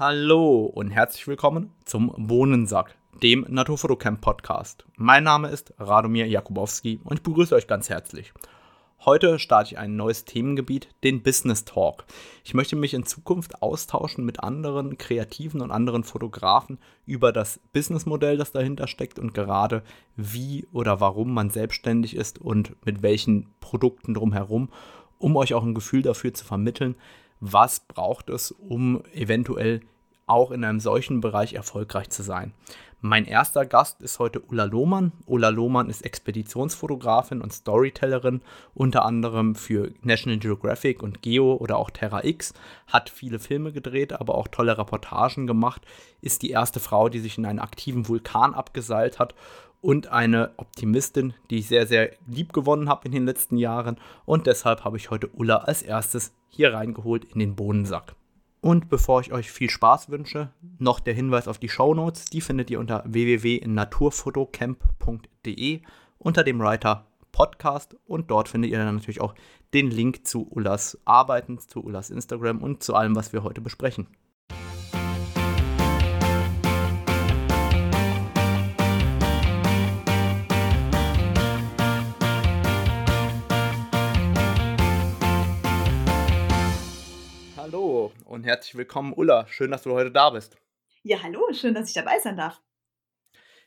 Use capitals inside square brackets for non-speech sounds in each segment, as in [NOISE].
Hallo und herzlich willkommen zum Bohnensack, dem Naturfotocamp Podcast. Mein Name ist Radomir Jakubowski und ich begrüße euch ganz herzlich. Heute starte ich ein neues Themengebiet, den Business Talk. Ich möchte mich in Zukunft austauschen mit anderen Kreativen und anderen Fotografen über das Businessmodell, das dahinter steckt und gerade wie oder warum man selbstständig ist und mit welchen Produkten drumherum, um euch auch ein Gefühl dafür zu vermitteln, was braucht es, um eventuell auch in einem solchen Bereich erfolgreich zu sein. Mein erster Gast ist heute Ulla Lohmann. Ulla Lohmann ist Expeditionsfotografin und Storytellerin, unter anderem für National Geographic und Geo oder auch Terra X, hat viele Filme gedreht, aber auch tolle Reportagen gemacht, ist die erste Frau, die sich in einen aktiven Vulkan abgeseilt hat und eine Optimistin, die ich sehr, sehr lieb gewonnen habe in den letzten Jahren. Und deshalb habe ich heute Ulla als erstes hier reingeholt in den Bohnensack. Und bevor ich euch viel Spaß wünsche, noch der Hinweis auf die Show Notes. Die findet ihr unter www.naturfotocamp.de unter dem Writer Podcast und dort findet ihr dann natürlich auch den Link zu Ullas Arbeiten, zu Ullas Instagram und zu allem, was wir heute besprechen. Und herzlich willkommen, Ulla. Schön, dass du heute da bist. Ja, hallo, schön, dass ich dabei sein darf.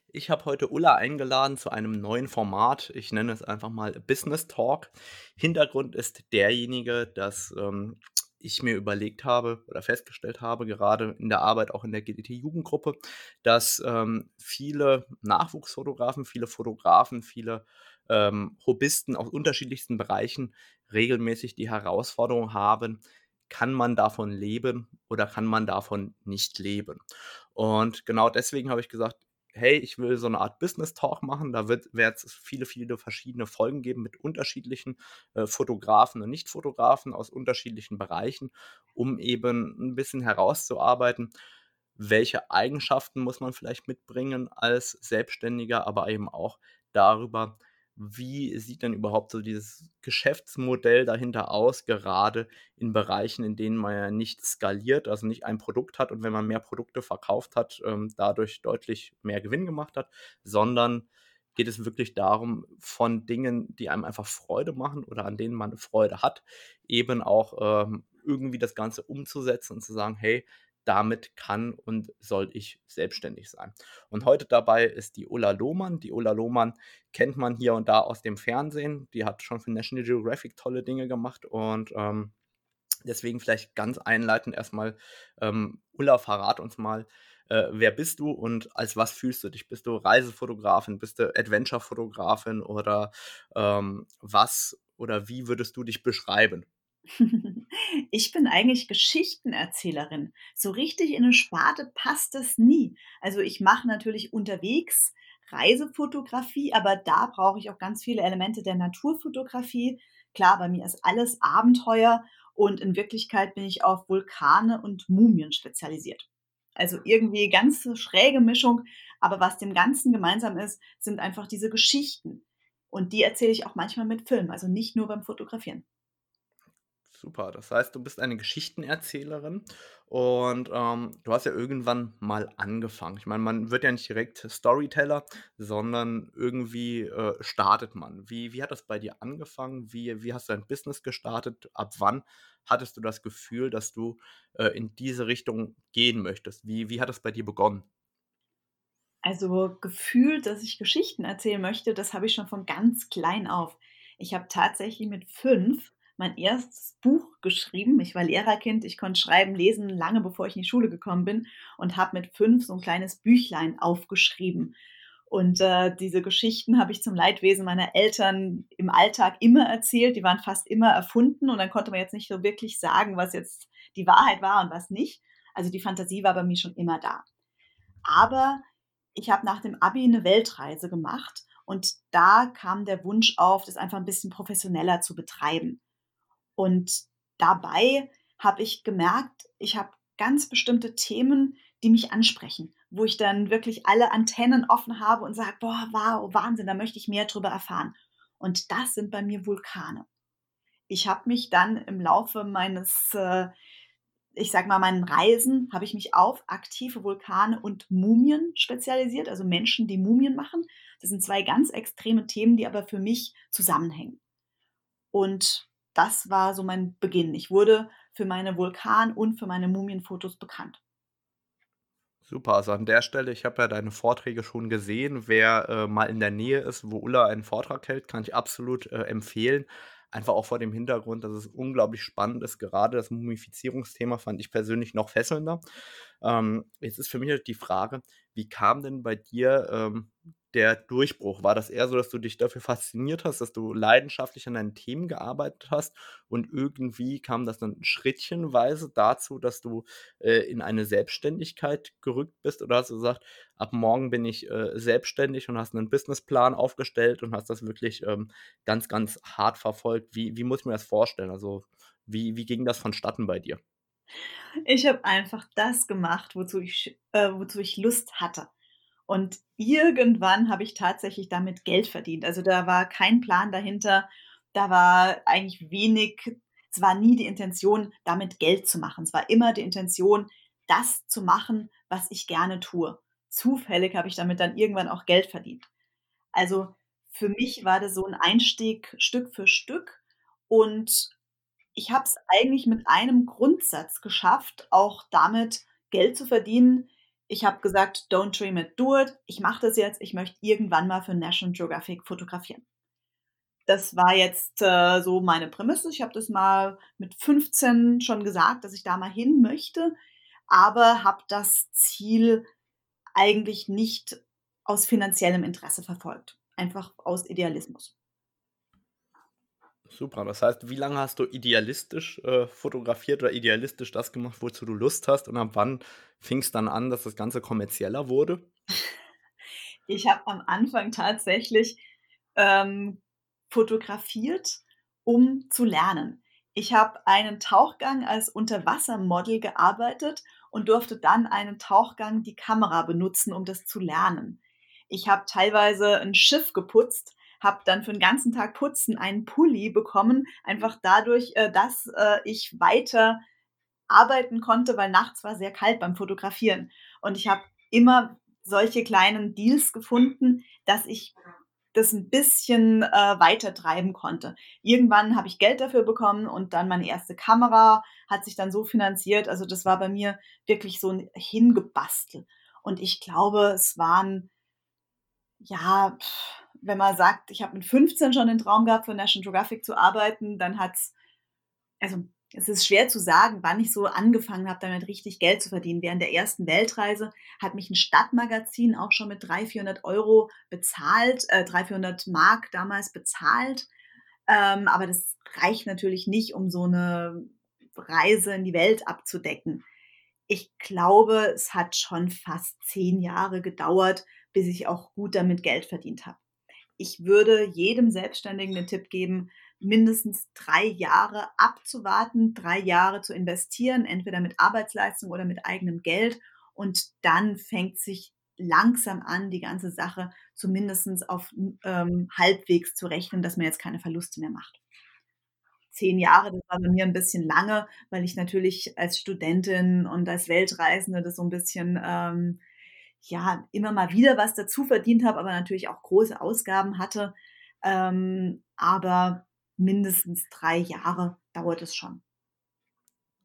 Ich habe heute Ulla eingeladen zu einem neuen Format. Ich nenne es einfach mal Business Talk. Hintergrund ist derjenige, dass ähm, ich mir überlegt habe oder festgestellt habe, gerade in der Arbeit auch in der GDT-Jugendgruppe, dass ähm, viele Nachwuchsfotografen, viele Fotografen, viele ähm, Hobbyisten aus unterschiedlichsten Bereichen regelmäßig die Herausforderung haben, kann man davon leben oder kann man davon nicht leben? Und genau deswegen habe ich gesagt, hey, ich will so eine Art Business Talk machen. Da wird es viele, viele verschiedene Folgen geben mit unterschiedlichen äh, Fotografen und Nicht-Fotografen aus unterschiedlichen Bereichen, um eben ein bisschen herauszuarbeiten, welche Eigenschaften muss man vielleicht mitbringen als Selbstständiger, aber eben auch darüber, wie sieht denn überhaupt so dieses Geschäftsmodell dahinter aus, gerade in Bereichen, in denen man ja nicht skaliert, also nicht ein Produkt hat und wenn man mehr Produkte verkauft hat, ähm, dadurch deutlich mehr Gewinn gemacht hat, sondern geht es wirklich darum, von Dingen, die einem einfach Freude machen oder an denen man Freude hat, eben auch ähm, irgendwie das Ganze umzusetzen und zu sagen, hey, damit kann und soll ich selbstständig sein. Und heute dabei ist die Ulla Lohmann. Die Ulla Lohmann kennt man hier und da aus dem Fernsehen. Die hat schon für National Geographic tolle Dinge gemacht und ähm, deswegen vielleicht ganz einleitend erstmal, ähm, Ulla, verrat uns mal, äh, wer bist du und als was fühlst du dich? Bist du Reisefotografin, bist du Adventure-Fotografin oder ähm, was oder wie würdest du dich beschreiben? [LAUGHS] Ich bin eigentlich Geschichtenerzählerin. So richtig in eine Sparte passt das nie. Also ich mache natürlich unterwegs Reisefotografie, aber da brauche ich auch ganz viele Elemente der Naturfotografie. Klar, bei mir ist alles Abenteuer und in Wirklichkeit bin ich auf Vulkane und Mumien spezialisiert. Also irgendwie ganz schräge Mischung, aber was dem Ganzen gemeinsam ist, sind einfach diese Geschichten. Und die erzähle ich auch manchmal mit Film, also nicht nur beim Fotografieren. Super. Das heißt, du bist eine Geschichtenerzählerin und ähm, du hast ja irgendwann mal angefangen. Ich meine, man wird ja nicht direkt Storyteller, sondern irgendwie äh, startet man. Wie, wie hat das bei dir angefangen? Wie, wie hast du dein Business gestartet? Ab wann hattest du das Gefühl, dass du äh, in diese Richtung gehen möchtest? Wie, wie hat das bei dir begonnen? Also gefühlt, dass ich Geschichten erzählen möchte, das habe ich schon von ganz klein auf. Ich habe tatsächlich mit fünf mein erstes Buch geschrieben. Ich war Lehrerkind, ich konnte schreiben, lesen, lange bevor ich in die Schule gekommen bin und habe mit fünf so ein kleines Büchlein aufgeschrieben. Und äh, diese Geschichten habe ich zum Leidwesen meiner Eltern im Alltag immer erzählt. Die waren fast immer erfunden und dann konnte man jetzt nicht so wirklich sagen, was jetzt die Wahrheit war und was nicht. Also die Fantasie war bei mir schon immer da. Aber ich habe nach dem Abi eine Weltreise gemacht und da kam der Wunsch auf, das einfach ein bisschen professioneller zu betreiben. Und dabei habe ich gemerkt, ich habe ganz bestimmte Themen, die mich ansprechen, wo ich dann wirklich alle Antennen offen habe und sage, boah, wow, Wahnsinn, da möchte ich mehr drüber erfahren. Und das sind bei mir Vulkane. Ich habe mich dann im Laufe meines äh, ich sage mal, meinen Reisen habe ich mich auf aktive Vulkane und Mumien spezialisiert, also Menschen, die Mumien machen. Das sind zwei ganz extreme Themen, die aber für mich zusammenhängen. Und das war so mein Beginn. Ich wurde für meine Vulkan- und für meine Mumienfotos bekannt. Super, also an der Stelle, ich habe ja deine Vorträge schon gesehen. Wer äh, mal in der Nähe ist, wo Ulla einen Vortrag hält, kann ich absolut äh, empfehlen. Einfach auch vor dem Hintergrund, dass es unglaublich spannend ist. Gerade das Mumifizierungsthema fand ich persönlich noch fesselnder. Ähm, jetzt ist für mich halt die Frage, wie kam denn bei dir ähm, der Durchbruch? War das eher so, dass du dich dafür fasziniert hast, dass du leidenschaftlich an deinen Themen gearbeitet hast und irgendwie kam das dann schrittchenweise dazu, dass du äh, in eine Selbstständigkeit gerückt bist oder hast du gesagt, ab morgen bin ich äh, selbstständig und hast einen Businessplan aufgestellt und hast das wirklich ähm, ganz, ganz hart verfolgt? Wie, wie muss ich mir das vorstellen? Also wie, wie ging das vonstatten bei dir? Ich habe einfach das gemacht, wozu ich, äh, wozu ich Lust hatte. Und irgendwann habe ich tatsächlich damit Geld verdient. Also da war kein Plan dahinter. Da war eigentlich wenig, es war nie die Intention, damit Geld zu machen. Es war immer die Intention, das zu machen, was ich gerne tue. Zufällig habe ich damit dann irgendwann auch Geld verdient. Also für mich war das so ein Einstieg Stück für Stück und ich habe es eigentlich mit einem Grundsatz geschafft, auch damit Geld zu verdienen, ich habe gesagt, don't dream it, do it. Ich mache das jetzt. Ich möchte irgendwann mal für National Geographic fotografieren. Das war jetzt äh, so meine Prämisse. Ich habe das mal mit 15 schon gesagt, dass ich da mal hin möchte, aber habe das Ziel eigentlich nicht aus finanziellem Interesse verfolgt, einfach aus Idealismus. Super, das heißt, wie lange hast du idealistisch äh, fotografiert oder idealistisch das gemacht, wozu du Lust hast und ab wann fing es dann an, dass das Ganze kommerzieller wurde? [LAUGHS] Ich habe am Anfang tatsächlich ähm, fotografiert, um zu lernen. Ich habe einen Tauchgang als Unterwassermodel gearbeitet und durfte dann einen Tauchgang die Kamera benutzen, um das zu lernen. Ich habe teilweise ein Schiff geputzt, habe dann für den ganzen Tag Putzen einen Pulli bekommen, einfach dadurch, äh, dass äh, ich weiter arbeiten konnte, weil nachts war sehr kalt beim Fotografieren. Und ich habe immer solche kleinen Deals gefunden, dass ich das ein bisschen äh, weiter treiben konnte. Irgendwann habe ich Geld dafür bekommen und dann meine erste Kamera hat sich dann so finanziert. Also das war bei mir wirklich so ein Hingebastel. Und ich glaube, es waren, ja, pff, wenn man sagt, ich habe mit 15 schon den Traum gehabt, für National Geographic zu arbeiten, dann hat es, also es ist schwer zu sagen, wann ich so angefangen habe, damit richtig Geld zu verdienen. Während der ersten Weltreise hat mich ein Stadtmagazin auch schon mit 300, 400 Euro bezahlt, äh, 300, 400 Mark damals bezahlt. Ähm, aber das reicht natürlich nicht, um so eine Reise in die Welt abzudecken. Ich glaube, es hat schon fast zehn Jahre gedauert, bis ich auch gut damit Geld verdient habe ich würde jedem Selbstständigen den Tipp geben, mindestens drei Jahre abzuwarten, drei Jahre zu investieren, entweder mit Arbeitsleistung oder mit eigenem Geld. Und dann fängt sich langsam an, die ganze Sache zumindest auf ähm, halbwegs zu rechnen, dass man jetzt keine Verluste mehr macht. Zehn Jahre, das war bei mir ein bisschen lange, weil ich natürlich als Studentin und als Weltreisende das so ein bisschen ähm, ja, immer mal wieder was dazu verdient habe, aber natürlich auch große Ausgaben hatte. Ähm, aber mindestens drei Jahre dauert es schon.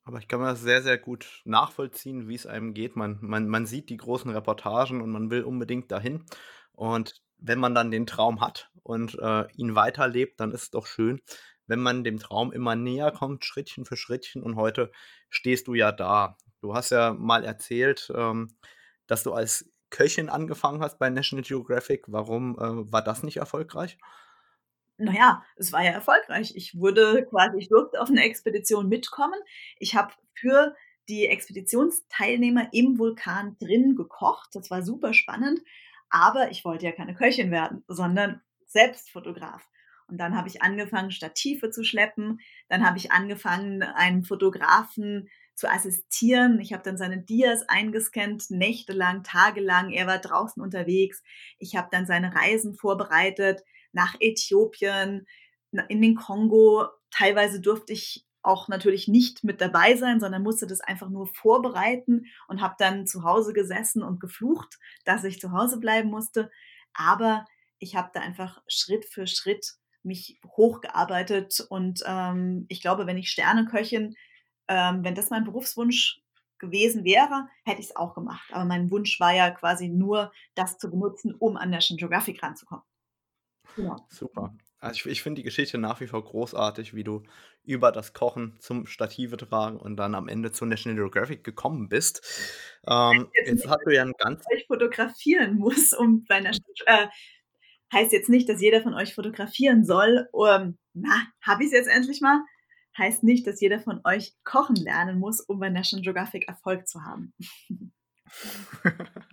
Aber ich kann mir das sehr, sehr gut nachvollziehen, wie es einem geht. Man, man, man sieht die großen Reportagen und man will unbedingt dahin. Und wenn man dann den Traum hat und äh, ihn weiterlebt, dann ist es doch schön, wenn man dem Traum immer näher kommt, Schrittchen für Schrittchen. Und heute stehst du ja da. Du hast ja mal erzählt, ähm, dass du als Köchin angefangen hast bei National Geographic. Warum äh, war das nicht erfolgreich? Naja, es war ja erfolgreich. Ich wurde quasi, ich durfte auf eine Expedition mitkommen. Ich habe für die Expeditionsteilnehmer im Vulkan drin gekocht. Das war super spannend. Aber ich wollte ja keine Köchin werden, sondern Selbstfotograf. Und dann habe ich angefangen, Stative zu schleppen. Dann habe ich angefangen, einem Fotografen zu assistieren. Ich habe dann seine Dias eingescannt, nächtelang, tagelang. Er war draußen unterwegs. Ich habe dann seine Reisen vorbereitet nach Äthiopien, in den Kongo. Teilweise durfte ich auch natürlich nicht mit dabei sein, sondern musste das einfach nur vorbereiten und habe dann zu Hause gesessen und geflucht, dass ich zu Hause bleiben musste. Aber ich habe da einfach Schritt für Schritt mich hochgearbeitet und ähm, ich glaube, wenn ich Sterneköchin, ähm, wenn das mein Berufswunsch gewesen wäre, hätte ich es auch gemacht. Aber mein Wunsch war ja quasi nur, das zu benutzen, um an National Geographic ranzukommen. Genau. Super. Also ich, ich finde die Geschichte nach wie vor großartig, wie du über das Kochen zum Stative tragen und dann am Ende zu National Geographic gekommen bist. Ähm, jetzt, jetzt hast du ja ein ganz. Ich fotografieren muss, um bei einer. Äh, heißt jetzt nicht, dass jeder von euch fotografieren soll. Um, na, habe ich es jetzt endlich mal? Heißt nicht, dass jeder von euch kochen lernen muss, um bei National Geographic Erfolg zu haben. [LAUGHS]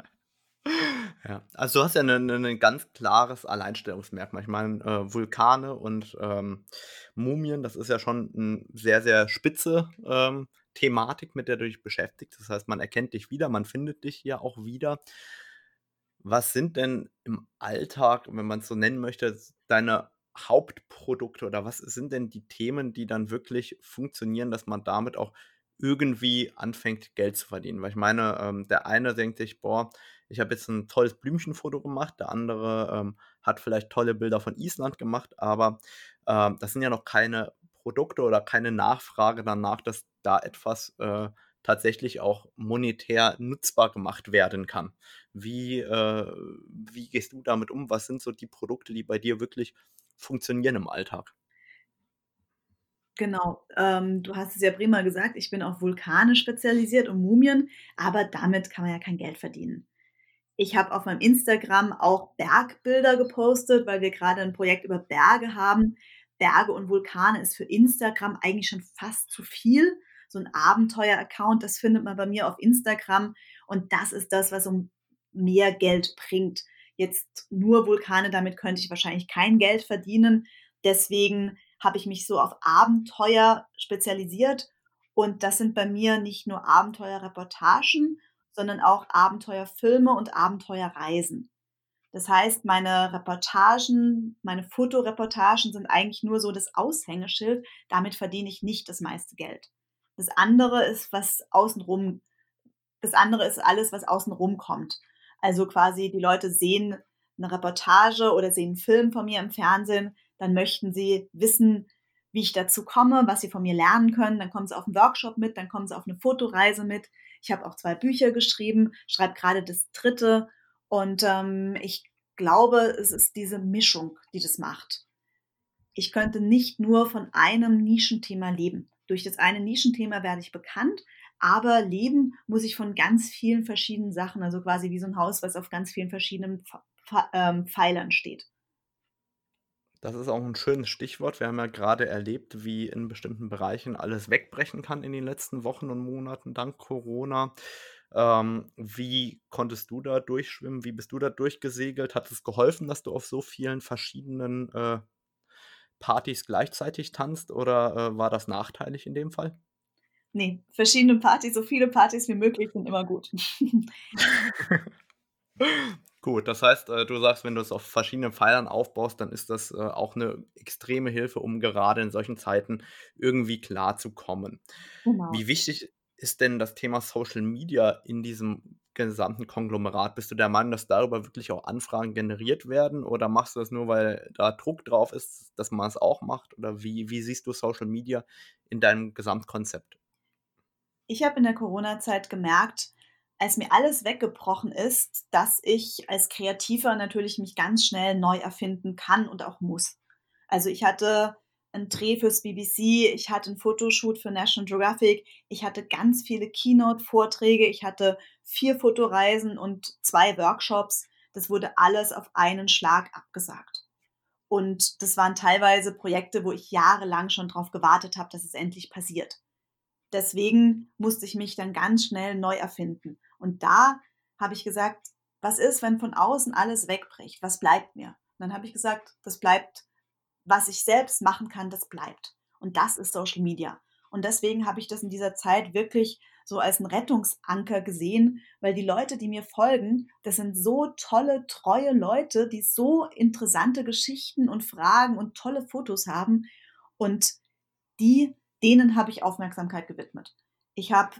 Ja, also du hast ja ein ganz klares Alleinstellungsmerkmal. Ich meine, äh, Vulkane und ähm, Mumien, das ist ja schon eine sehr, sehr spitze ähm, Thematik, mit der du dich beschäftigst. Das heißt, man erkennt dich wieder, man findet dich hier auch wieder. Was sind denn im Alltag, wenn man es so nennen möchte, deine Hauptprodukte oder was sind denn die Themen, die dann wirklich funktionieren, dass man damit auch irgendwie anfängt, Geld zu verdienen? Weil ich meine, ähm, der eine denkt sich, boah, ich habe jetzt ein tolles Blümchenfoto gemacht, der andere ähm, hat vielleicht tolle Bilder von Island gemacht, aber ähm, das sind ja noch keine Produkte oder keine Nachfrage danach, dass da etwas äh, tatsächlich auch monetär nutzbar gemacht werden kann. Wie, äh, wie gehst du damit um? Was sind so die Produkte, die bei dir wirklich funktionieren im Alltag? Genau, ähm, du hast es ja prima gesagt, ich bin auf Vulkane spezialisiert und Mumien, aber damit kann man ja kein Geld verdienen. Ich habe auf meinem Instagram auch Bergbilder gepostet, weil wir gerade ein Projekt über Berge haben. Berge und Vulkane ist für Instagram eigentlich schon fast zu viel. So ein Abenteuer-Account, das findet man bei mir auf Instagram. Und das ist das, was um mehr Geld bringt. Jetzt nur Vulkane, damit könnte ich wahrscheinlich kein Geld verdienen. Deswegen habe ich mich so auf Abenteuer spezialisiert. Und das sind bei mir nicht nur Abenteuerreportagen, sondern auch Abenteuerfilme und Abenteuerreisen. Das heißt, meine Reportagen, meine Fotoreportagen sind eigentlich nur so das Aushängeschild. Damit verdiene ich nicht das meiste Geld. Das andere ist, was außenrum, das andere ist alles, was außenrum kommt. Also quasi die Leute sehen eine Reportage oder sehen einen Film von mir im Fernsehen, dann möchten sie wissen, wie ich dazu komme, was sie von mir lernen können. Dann kommen sie auf einen Workshop mit, dann kommen sie auf eine Fotoreise mit. Ich habe auch zwei Bücher geschrieben, schreibe gerade das dritte. Und ähm, ich glaube, es ist diese Mischung, die das macht. Ich könnte nicht nur von einem Nischenthema leben. Durch das eine Nischenthema werde ich bekannt, aber leben muss ich von ganz vielen verschiedenen Sachen, also quasi wie so ein Haus, was auf ganz vielen verschiedenen ähm, Pfeilern steht. Das ist auch ein schönes Stichwort. Wir haben ja gerade erlebt, wie in bestimmten Bereichen alles wegbrechen kann in den letzten Wochen und Monaten dank Corona. Ähm, wie konntest du da durchschwimmen? Wie bist du da durchgesegelt? Hat es geholfen, dass du auf so vielen verschiedenen äh, Partys gleichzeitig tanzt oder äh, war das nachteilig in dem Fall? Nee, verschiedene Partys, so viele Partys wie möglich sind immer gut. [LAUGHS] Gut, das heißt, äh, du sagst, wenn du es auf verschiedenen Pfeilern aufbaust, dann ist das äh, auch eine extreme Hilfe, um gerade in solchen Zeiten irgendwie klarzukommen. Genau. Wie wichtig ist denn das Thema Social Media in diesem gesamten Konglomerat? Bist du der Meinung, dass darüber wirklich auch Anfragen generiert werden oder machst du das nur, weil da Druck drauf ist, dass man es auch macht? Oder wie, wie siehst du Social Media in deinem Gesamtkonzept? Ich habe in der Corona-Zeit gemerkt, als mir alles weggebrochen ist, dass ich als Kreativer natürlich mich ganz schnell neu erfinden kann und auch muss. Also ich hatte einen Dreh fürs BBC, ich hatte einen Fotoshoot für National Geographic, ich hatte ganz viele Keynote-Vorträge, ich hatte vier Fotoreisen und zwei Workshops. Das wurde alles auf einen Schlag abgesagt. Und das waren teilweise Projekte, wo ich jahrelang schon darauf gewartet habe, dass es endlich passiert. Deswegen musste ich mich dann ganz schnell neu erfinden. Und da habe ich gesagt, was ist, wenn von außen alles wegbricht? Was bleibt mir? Und dann habe ich gesagt, das bleibt, was ich selbst machen kann, das bleibt. Und das ist Social Media. Und deswegen habe ich das in dieser Zeit wirklich so als einen Rettungsanker gesehen, weil die Leute, die mir folgen, das sind so tolle, treue Leute, die so interessante Geschichten und Fragen und tolle Fotos haben. Und die denen habe ich Aufmerksamkeit gewidmet. Ich habe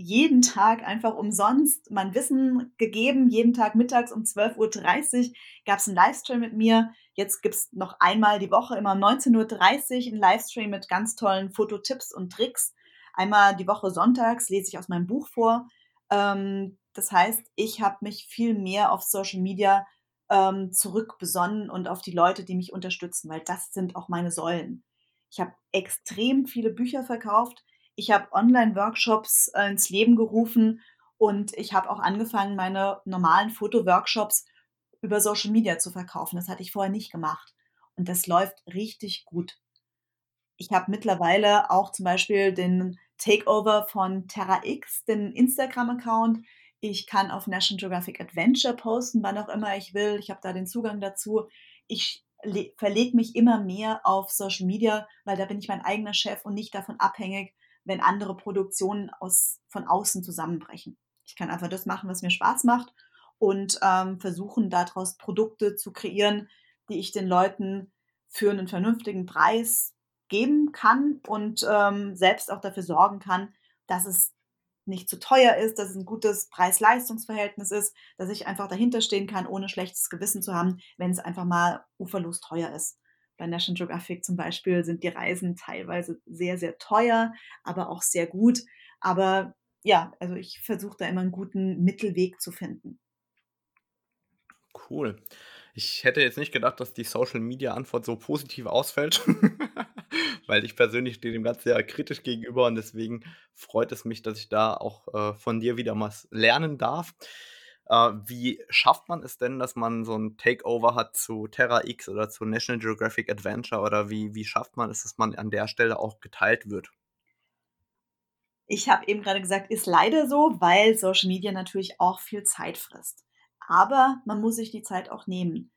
jeden Tag einfach umsonst mein Wissen gegeben. Jeden Tag mittags um 12.30 Uhr gab es einen Livestream mit mir. Jetzt gibt es noch einmal die Woche, immer um 19.30 Uhr, einen Livestream mit ganz tollen Fototipps und Tricks. Einmal die Woche sonntags lese ich aus meinem Buch vor. Ähm, das heißt, ich habe mich viel mehr auf Social Media ähm, zurückbesonnen und auf die Leute, die mich unterstützen, weil das sind auch meine Säulen. Ich habe extrem viele Bücher verkauft. Ich habe Online-Workshops äh, ins Leben gerufen und ich habe auch angefangen, meine normalen Fotoworkshops über Social Media zu verkaufen. Das hatte ich vorher nicht gemacht. Und das läuft richtig gut. Ich habe mittlerweile auch zum Beispiel den Takeover von Terra X, den Instagram-Account. Ich kann auf National Geographic Adventure posten, wann auch immer ich will. Ich habe da den Zugang dazu. Ich verlege mich immer mehr auf Social Media, weil da bin ich mein eigener Chef und nicht davon abhängig, wenn andere Produktionen aus, von außen zusammenbrechen. Ich kann einfach das machen, was mir Spaß macht und ähm, versuchen, daraus Produkte zu kreieren, die ich den Leuten für einen vernünftigen Preis geben kann und ähm, selbst auch dafür sorgen kann, dass es nicht zu teuer ist, dass es ein gutes Preis-Leistungs-Verhältnis ist, dass ich einfach dahinter stehen kann, ohne schlechtes Gewissen zu haben, wenn es einfach mal uferlos teuer ist. Bei National Geographic zum Beispiel sind die Reisen teilweise sehr, sehr teuer, aber auch sehr gut. Aber ja, also ich versuche da immer einen guten Mittelweg zu finden. Cool. Ich hätte jetzt nicht gedacht, dass die Social-Media-Antwort so positiv ausfällt, [LAUGHS] weil ich persönlich stehe dem Ganzen sehr kritisch gegenüber und deswegen freut es mich, dass ich da auch äh, von dir wieder was lernen darf. Äh, wie schafft man es denn, dass man so ein Takeover hat zu Terra X oder zu National Geographic Adventure oder wie, wie schafft man es, dass man an der Stelle auch geteilt wird? Ich habe eben gerade gesagt, ist leider so, weil Social Media natürlich auch viel Zeit frisst. Aber man muss sich die Zeit auch nehmen.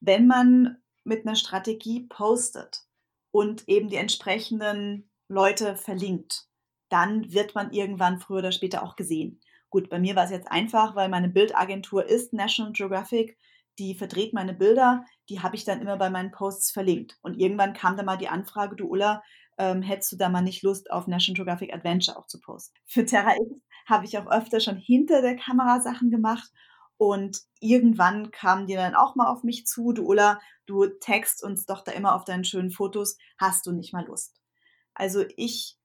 Wenn man mit einer Strategie postet und eben die entsprechenden Leute verlinkt, dann wird man irgendwann früher oder später auch gesehen. Gut, bei mir war es jetzt einfach, weil meine Bildagentur ist National Geographic. Die verdreht meine Bilder, die habe ich dann immer bei meinen Posts verlinkt. Und irgendwann kam dann mal die Anfrage, du Ulla, ähm, hättest du da mal nicht Lust, auf National Geographic Adventure auch zu posten? [LAUGHS] Für Terra X habe ich auch öfter schon hinter der Kamera Sachen gemacht und irgendwann kamen die dann auch mal auf mich zu, du Ulla, du text uns doch da immer auf deinen schönen Fotos, hast du nicht mal Lust? Also ich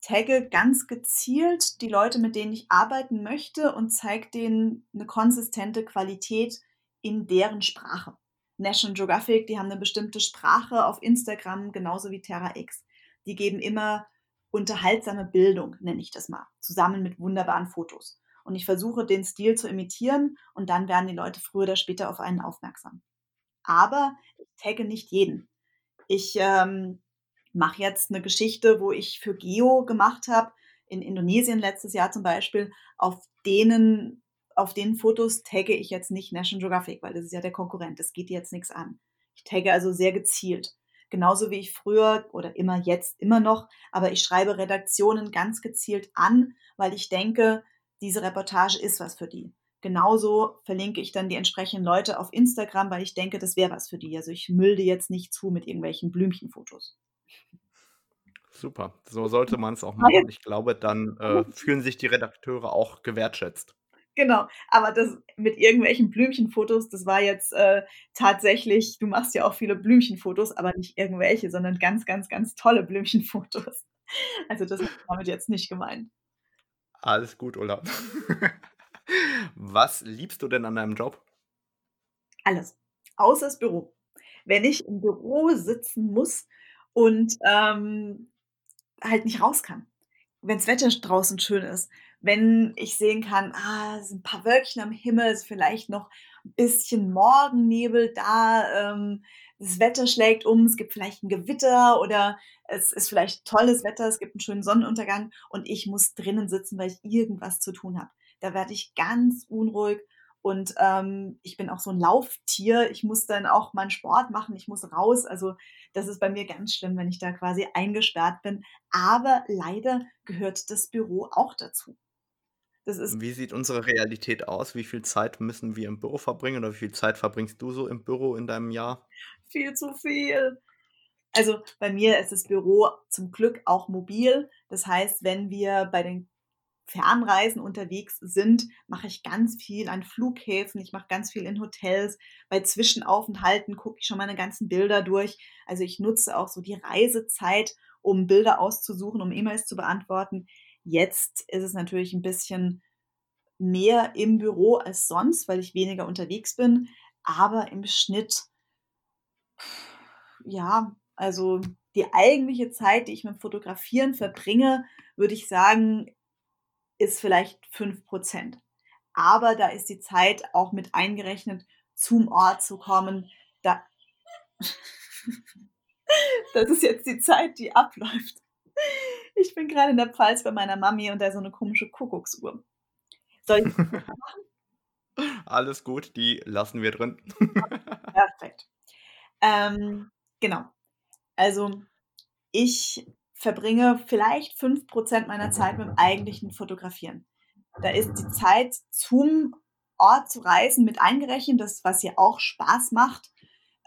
tagge ganz gezielt die Leute, mit denen ich arbeiten möchte und zeige denen eine konsistente Qualität in deren Sprache. National Geographic, die haben eine bestimmte Sprache auf Instagram, genauso wie Terra X. Die geben immer unterhaltsame Bildung, nenne ich das mal, zusammen mit wunderbaren Fotos und ich versuche den Stil zu imitieren und dann werden die Leute früher oder später auf einen aufmerksam. Aber ich tagge nicht jeden. Ich ähm, mache jetzt eine Geschichte, wo ich für Geo gemacht habe, in Indonesien letztes Jahr zum Beispiel, auf denen, auf den Fotos tagge ich jetzt nicht National Geographic, weil das ist ja der Konkurrent, das geht jetzt nichts an. Ich tagge also sehr gezielt. Genauso wie ich früher oder immer jetzt immer noch, aber ich schreibe Redaktionen ganz gezielt an, weil ich denke, diese Reportage ist was für die. Genauso verlinke ich dann die entsprechenden Leute auf Instagram, weil ich denke, das wäre was für die. Also ich mülde jetzt nicht zu mit irgendwelchen Blümchenfotos. Super, so sollte man es auch machen. Ich glaube, dann äh, fühlen sich die Redakteure auch gewertschätzt. Genau, aber das mit irgendwelchen Blümchenfotos, das war jetzt äh, tatsächlich, du machst ja auch viele Blümchenfotos, aber nicht irgendwelche, sondern ganz, ganz, ganz tolle Blümchenfotos. [LAUGHS] Also das ich damit jetzt nicht gemeint. Alles gut, Ulla. [LAUGHS] Was liebst du denn an deinem Job? Alles, außer das Büro. Wenn ich im Büro sitzen muss und ähm, halt nicht raus kann, wenn das Wetter draußen schön ist, wenn ich sehen kann, ah, es sind ein paar Wölkchen am Himmel, ist vielleicht noch ein bisschen Morgennebel da, ähm, das Wetter schlägt um, es gibt vielleicht ein Gewitter oder es ist vielleicht tolles Wetter, es gibt einen schönen Sonnenuntergang und ich muss drinnen sitzen, weil ich irgendwas zu tun habe. Da werde ich ganz unruhig und ähm, ich bin auch so ein Lauftier. Ich muss dann auch meinen Sport machen, ich muss raus. Also das ist bei mir ganz schlimm, wenn ich da quasi eingesperrt bin. Aber leider gehört das Büro auch dazu. Das ist Wie sieht unsere Realität aus? Wie viel Zeit müssen wir im Büro verbringen oder wie viel Zeit verbringst du so im Büro in deinem Jahr? viel zu viel. Also bei mir ist das Büro zum Glück auch mobil. Das heißt, wenn wir bei den Fernreisen unterwegs sind, mache ich ganz viel an Flughäfen, ich mache ganz viel in Hotels. Bei Zwischenaufenthalten gucke ich schon meine ganzen Bilder durch. Also ich nutze auch so die Reisezeit, um Bilder auszusuchen, um E-Mails zu beantworten. Jetzt ist es natürlich ein bisschen mehr im Büro als sonst, weil ich weniger unterwegs bin. Aber im Schnitt, ja, also die eigentliche Zeit, die ich mit Fotografieren verbringe, würde ich sagen, ist vielleicht 5%. Aber da ist die Zeit auch mit eingerechnet, zum Ort zu kommen. Da [LAUGHS] das ist jetzt die Zeit, die abläuft. Ich bin gerade in der Pfalz bei meiner Mami und da ist so eine komische Kuckucksuhr. Soll ich machen? [LAUGHS] Alles gut, die lassen wir drin. Perfekt. Ähm, genau. Also ich verbringe vielleicht 5% meiner Zeit mit dem eigentlichen Fotografieren. Da ist die Zeit zum Ort zu reisen mit eingerechnet, das was ja auch Spaß macht.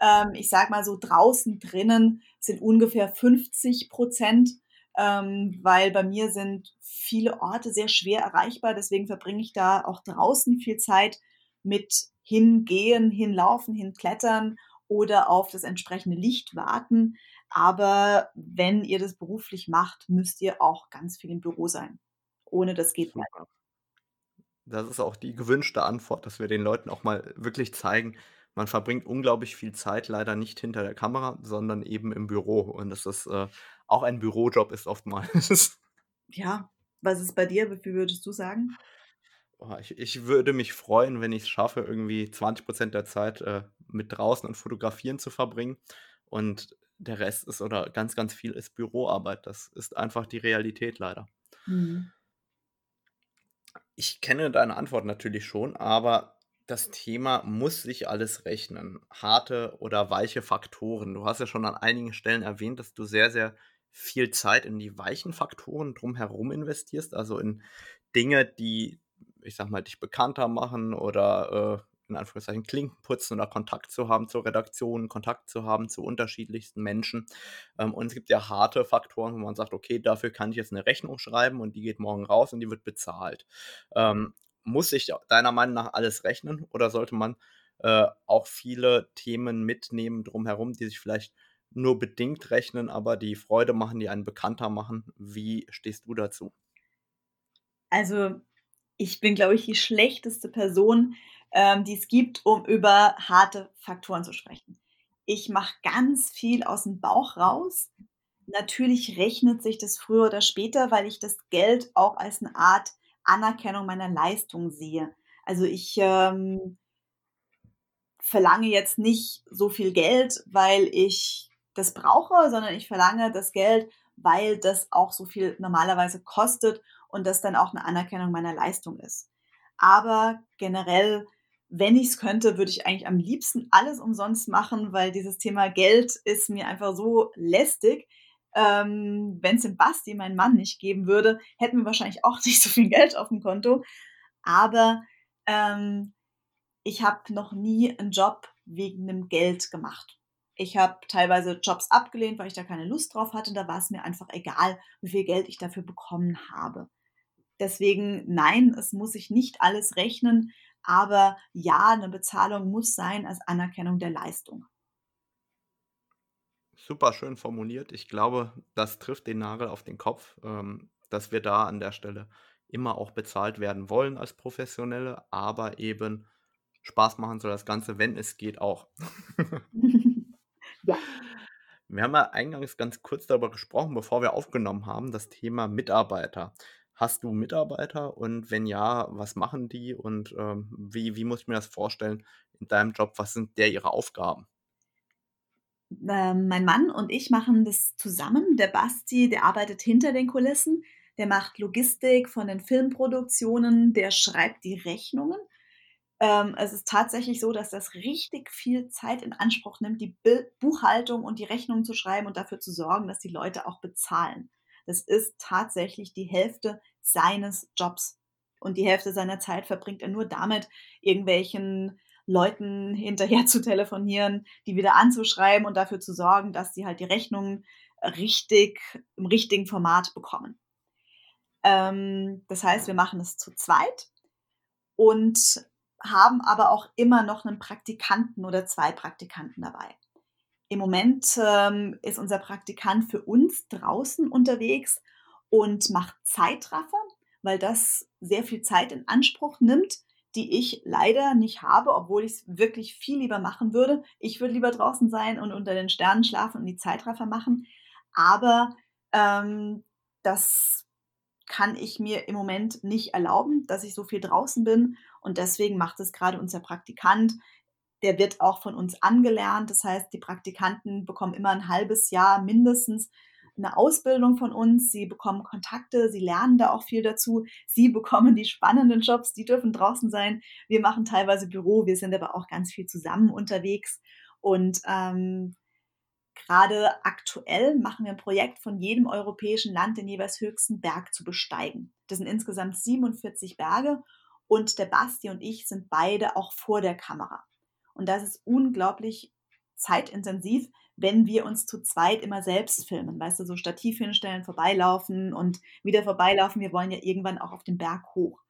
Ähm, ich sag mal so draußen drinnen sind ungefähr 50 Prozent, ähm, weil bei mir sind viele Orte sehr schwer erreichbar. Deswegen verbringe ich da auch draußen viel Zeit mit hingehen, hinlaufen, hinklettern oder auf das entsprechende Licht warten. Aber wenn ihr das beruflich macht, müsst ihr auch ganz viel im Büro sein. Ohne das geht nicht. Das ist auch die gewünschte Antwort, dass wir den Leuten auch mal wirklich zeigen, man verbringt unglaublich viel Zeit leider nicht hinter der Kamera, sondern eben im Büro. Und dass das äh, auch ein Bürojob ist oftmals. [LAUGHS] Ja, was ist bei dir? Wie viel würdest du sagen? Oh, ich, ich würde mich freuen, wenn ich es schaffe, irgendwie 20% der Zeit äh, mit draußen und Fotografieren zu verbringen. Und der Rest ist oder ganz, ganz viel ist Büroarbeit. Das ist einfach die Realität leider. Mhm. Ich kenne deine Antwort natürlich schon, aber das Thema muss sich alles rechnen. Harte oder weiche Faktoren. Du hast ja schon an einigen Stellen erwähnt, dass du sehr, sehr viel Zeit in die weichen Faktoren drumherum investierst, also in Dinge, die, ich sag mal, dich bekannter machen oder äh, in Anführungszeichen Klinken putzen oder Kontakt zu haben zur Redaktion, Kontakt zu haben zu unterschiedlichsten Menschen. Ähm, und es gibt ja harte Faktoren, wo man sagt, okay, dafür kann ich jetzt eine Rechnung schreiben und die geht morgen raus und die wird bezahlt. Ähm, muss sich deiner Meinung nach alles rechnen oder sollte man äh, auch viele Themen mitnehmen drumherum, die sich vielleicht nur bedingt rechnen, aber die Freude machen, die einen bekannter machen? Wie stehst du dazu? Also, ich bin, glaube ich, die schlechteste Person, ähm, die es gibt, um über harte Faktoren zu sprechen. Ich mache ganz viel aus dem Bauch raus. Natürlich rechnet sich das früher oder später, weil ich das Geld auch als eine Art Anerkennung meiner Leistung sehe. Also ich ähm, verlange jetzt nicht so viel Geld, weil ich das brauche, sondern ich verlange das Geld, weil das auch so viel normalerweise kostet und das dann auch eine Anerkennung meiner Leistung ist. Aber generell wenn ich es könnte, würde ich eigentlich am liebsten alles umsonst machen, weil dieses Thema Geld ist mir einfach so lästig. Ähm, wenn es dem Basti, mein Mann, nicht geben würde, hätten wir wahrscheinlich auch [LAUGHS] nicht so viel Geld auf dem Konto. Aber ähm, ich habe noch nie einen Job wegen dem Geld gemacht. Ich habe teilweise Jobs abgelehnt, weil ich da keine Lust drauf hatte. Da war es mir einfach egal, wie viel Geld ich dafür bekommen habe. Deswegen, nein, es muss sich nicht alles rechnen. Aber ja, eine Bezahlung muss sein als Anerkennung der Leistung. Super schön formuliert. Ich glaube, das trifft den Nagel auf den Kopf, ähm, dass wir da an der Stelle immer auch bezahlt werden wollen als Professionelle, aber eben Spaß machen soll das Ganze, wenn es geht, auch. [LAUGHS] ja. Wir haben ja eingangs ganz kurz darüber gesprochen, bevor wir aufgenommen haben, das Thema Mitarbeiter. Hast du Mitarbeiter und wenn ja, was machen die und ähm, wie, wie muss ich mir das vorstellen in deinem Job? Was sind der ihre Aufgaben? Ähm, mein Mann und ich machen das zusammen. Der Basti, der arbeitet hinter den Kulissen, der macht Logistik von den Filmproduktionen, der schreibt die Rechnungen. Ähm, es ist tatsächlich so, dass das richtig viel Zeit in Anspruch nimmt, die Buchhaltung und die Rechnungen zu schreiben und dafür zu sorgen, dass die Leute auch bezahlen. Das ist tatsächlich die Hälfte seines Jobs. Und die Hälfte seiner Zeit verbringt er nur damit, irgendwelchen Leuten [LAUGHS] hinterher zu telefonieren, die wieder anzuschreiben und dafür zu sorgen, dass sie halt die Rechnungen richtig im richtigen Format bekommen. Ähm, das heißt, wir machen es zu zweit und haben aber auch immer noch einen Praktikanten oder zwei Praktikanten dabei. Im Moment ähm, ist unser Praktikant für uns draußen unterwegs und macht Zeitraffer, weil das sehr viel Zeit in Anspruch nimmt, die ich leider nicht habe, obwohl ich es wirklich viel lieber machen würde. Ich würde lieber draußen sein und unter den Sternen schlafen und die Zeitraffer machen. Aber ähm, das kann ich mir im Moment nicht erlauben, dass ich so viel draußen bin. Und deswegen macht es gerade unser Praktikant. Der wird auch von uns angelernt. Das heißt, die Praktikanten bekommen immer ein halbes Jahr mindestens eine Ausbildung von uns. Sie bekommen Kontakte, sie lernen da auch viel dazu. Sie [LAUGHS] bekommen die spannenden Jobs, die dürfen draußen sein. Wir machen teilweise Büro, wir sind aber auch ganz viel zusammen unterwegs. Und ähm, Gerade aktuell machen wir ein Projekt von jedem europäischen Land, den jeweils höchsten Berg zu besteigen. Das sind insgesamt 47 Berge und der Basti und ich sind beide auch vor der Kamera. Und das ist unglaublich zeitintensiv, wenn wir uns zu zweit immer selbst filmen. Weißt du, so Stativ hinstellen, vorbeilaufen und wieder vorbeilaufen. Wir wollen ja irgendwann auch auf den Berg hoch.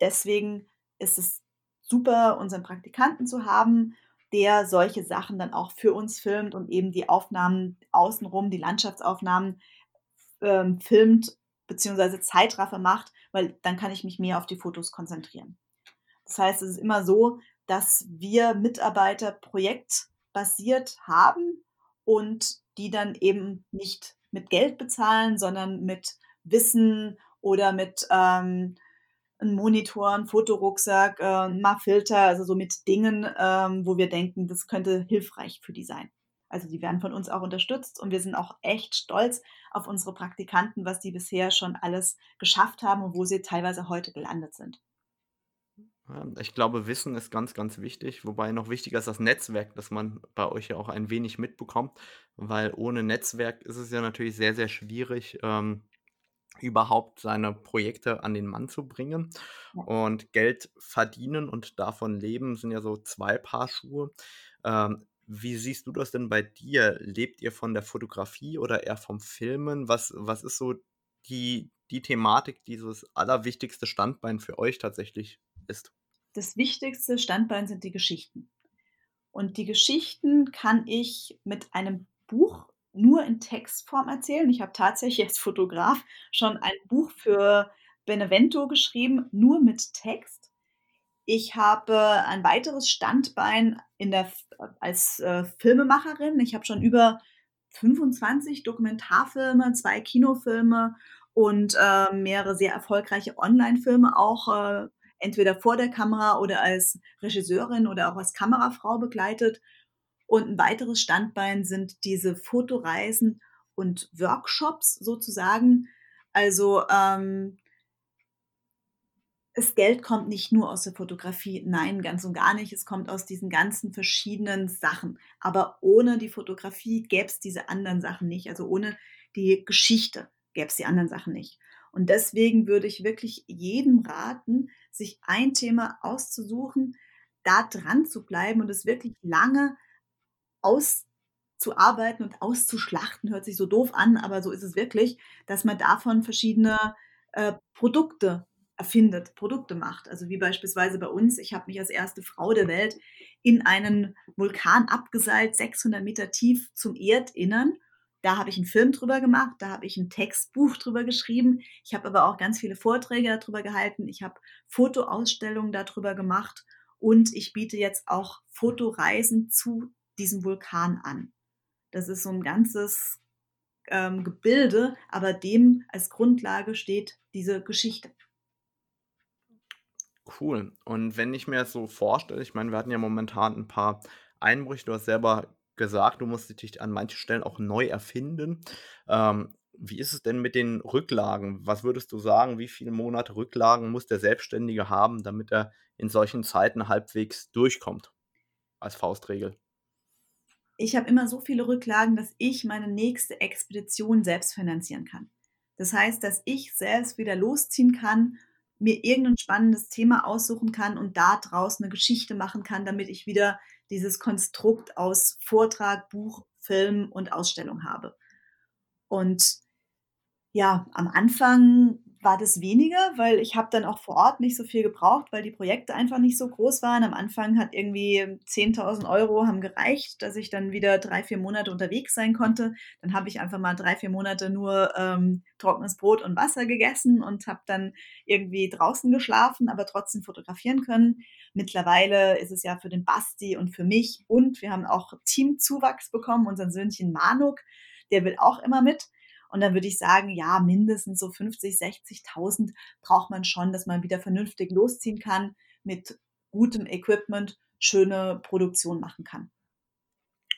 Deswegen ist es super, unseren Praktikanten zu haben der solche Sachen dann auch für uns filmt und eben die Aufnahmen außenrum, die Landschaftsaufnahmen ähm, filmt bzw. Zeitraffer macht, weil dann kann ich mich mehr auf die Fotos konzentrieren. Das heißt, es ist immer so, dass wir Mitarbeiter projektbasiert haben und die dann eben nicht mit Geld bezahlen, sondern mit Wissen oder mit ähm, ein Monitor, ein Fotorucksack, äh, mal Filter, also so mit Dingen, ähm, wo wir denken, das könnte hilfreich für die sein. Also die werden von uns auch unterstützt und wir sind auch echt stolz auf unsere Praktikanten, was die bisher schon alles geschafft haben und wo sie teilweise heute gelandet sind. Ich glaube, Wissen ist ganz, ganz wichtig, wobei noch wichtiger ist das Netzwerk, das man bei euch ja auch ein wenig mitbekommt, weil ohne Netzwerk ist es ja natürlich sehr, sehr schwierig, ähm, überhaupt seine Projekte an den Mann zu bringen. Ja. Und Geld verdienen und davon leben sind ja so zwei Paar Schuhe. Ähm, wie siehst du das denn bei dir? Lebt ihr von der Fotografie oder eher vom Filmen? Was, was ist so die, die Thematik, dieses allerwichtigste Standbein für euch tatsächlich ist? Das wichtigste Standbein sind die Geschichten. Und die Geschichten kann ich mit einem Buch nur in Textform erzählen. Ich habe tatsächlich als Fotograf schon ein Buch für Benevento geschrieben, nur mit Text. Ich habe ein weiteres Standbein in der, als äh, Filmemacherin. Ich habe schon über 25 Dokumentarfilme, zwei Kinofilme und äh, mehrere sehr erfolgreiche Online-Filme auch äh, entweder vor der Kamera oder als Regisseurin oder auch als Kamerafrau begleitet. Und ein weiteres Standbein sind diese Fotoreisen und Workshops sozusagen. Also ähm, das Geld kommt nicht nur aus der Fotografie, nein, ganz und gar nicht. Es kommt aus diesen ganzen verschiedenen Sachen. Aber ohne die Fotografie gäbe es diese anderen Sachen nicht. Also ohne die Geschichte gäbe es die anderen Sachen nicht. Und deswegen würde ich wirklich jedem raten, sich ein Thema auszusuchen, da dran zu bleiben und es wirklich lange auszuarbeiten und auszuschlachten, hört sich so doof an, aber so ist es wirklich, dass man davon verschiedene äh, Produkte erfindet, Produkte macht. Also wie beispielsweise bei uns, ich habe mich als erste Frau der Welt in einen Vulkan abgeseilt, 600 Meter tief zum Erdinnern. Da habe ich einen Film drüber gemacht, da habe ich ein Textbuch drüber geschrieben. Ich habe aber auch ganz viele Vorträge darüber gehalten. Ich habe Fotoausstellungen darüber gemacht und ich biete jetzt auch Fotoreisen zu diesem Vulkan an. Das ist so ein ganzes ähm, Gebilde, aber dem als Grundlage steht diese Geschichte. Cool. Und wenn ich mir das so vorstelle, ich meine, wir hatten ja momentan ein paar Einbrüche, du hast selber gesagt, du musst dich an manchen Stellen auch neu erfinden. Ähm, wie ist es denn mit den Rücklagen? Was würdest du sagen, wie viele Monate Rücklagen muss der Selbstständige haben, damit er in solchen Zeiten halbwegs durchkommt? Als Faustregel ich habe immer so viele Rücklagen, dass ich meine nächste Expedition selbst finanzieren kann. Das heißt, dass ich selbst wieder losziehen kann, mir irgendein spannendes Thema aussuchen kann und da draus eine Geschichte machen kann, damit ich wieder dieses Konstrukt aus Vortrag, Buch, Film und Ausstellung habe. Und ja, am Anfang war das weniger, weil ich habe dann auch vor Ort nicht so viel gebraucht, weil die Projekte einfach nicht so groß waren. Am Anfang hat irgendwie 10.000 Euro haben gereicht, dass ich dann wieder drei, vier Monate unterwegs sein konnte. Dann habe ich einfach mal drei, vier Monate nur ähm, trockenes Brot und Wasser gegessen und habe dann irgendwie draußen geschlafen, aber trotzdem fotografieren können. Mittlerweile ist es ja für den Basti und für mich und wir haben auch Teamzuwachs bekommen, unseren Söhnchen Manuk, der will auch immer mit. Und dann würde ich sagen, ja, mindestens so 50, 60.000 braucht man schon, dass man wieder vernünftig losziehen kann, mit gutem Equipment schöne Produktion machen kann.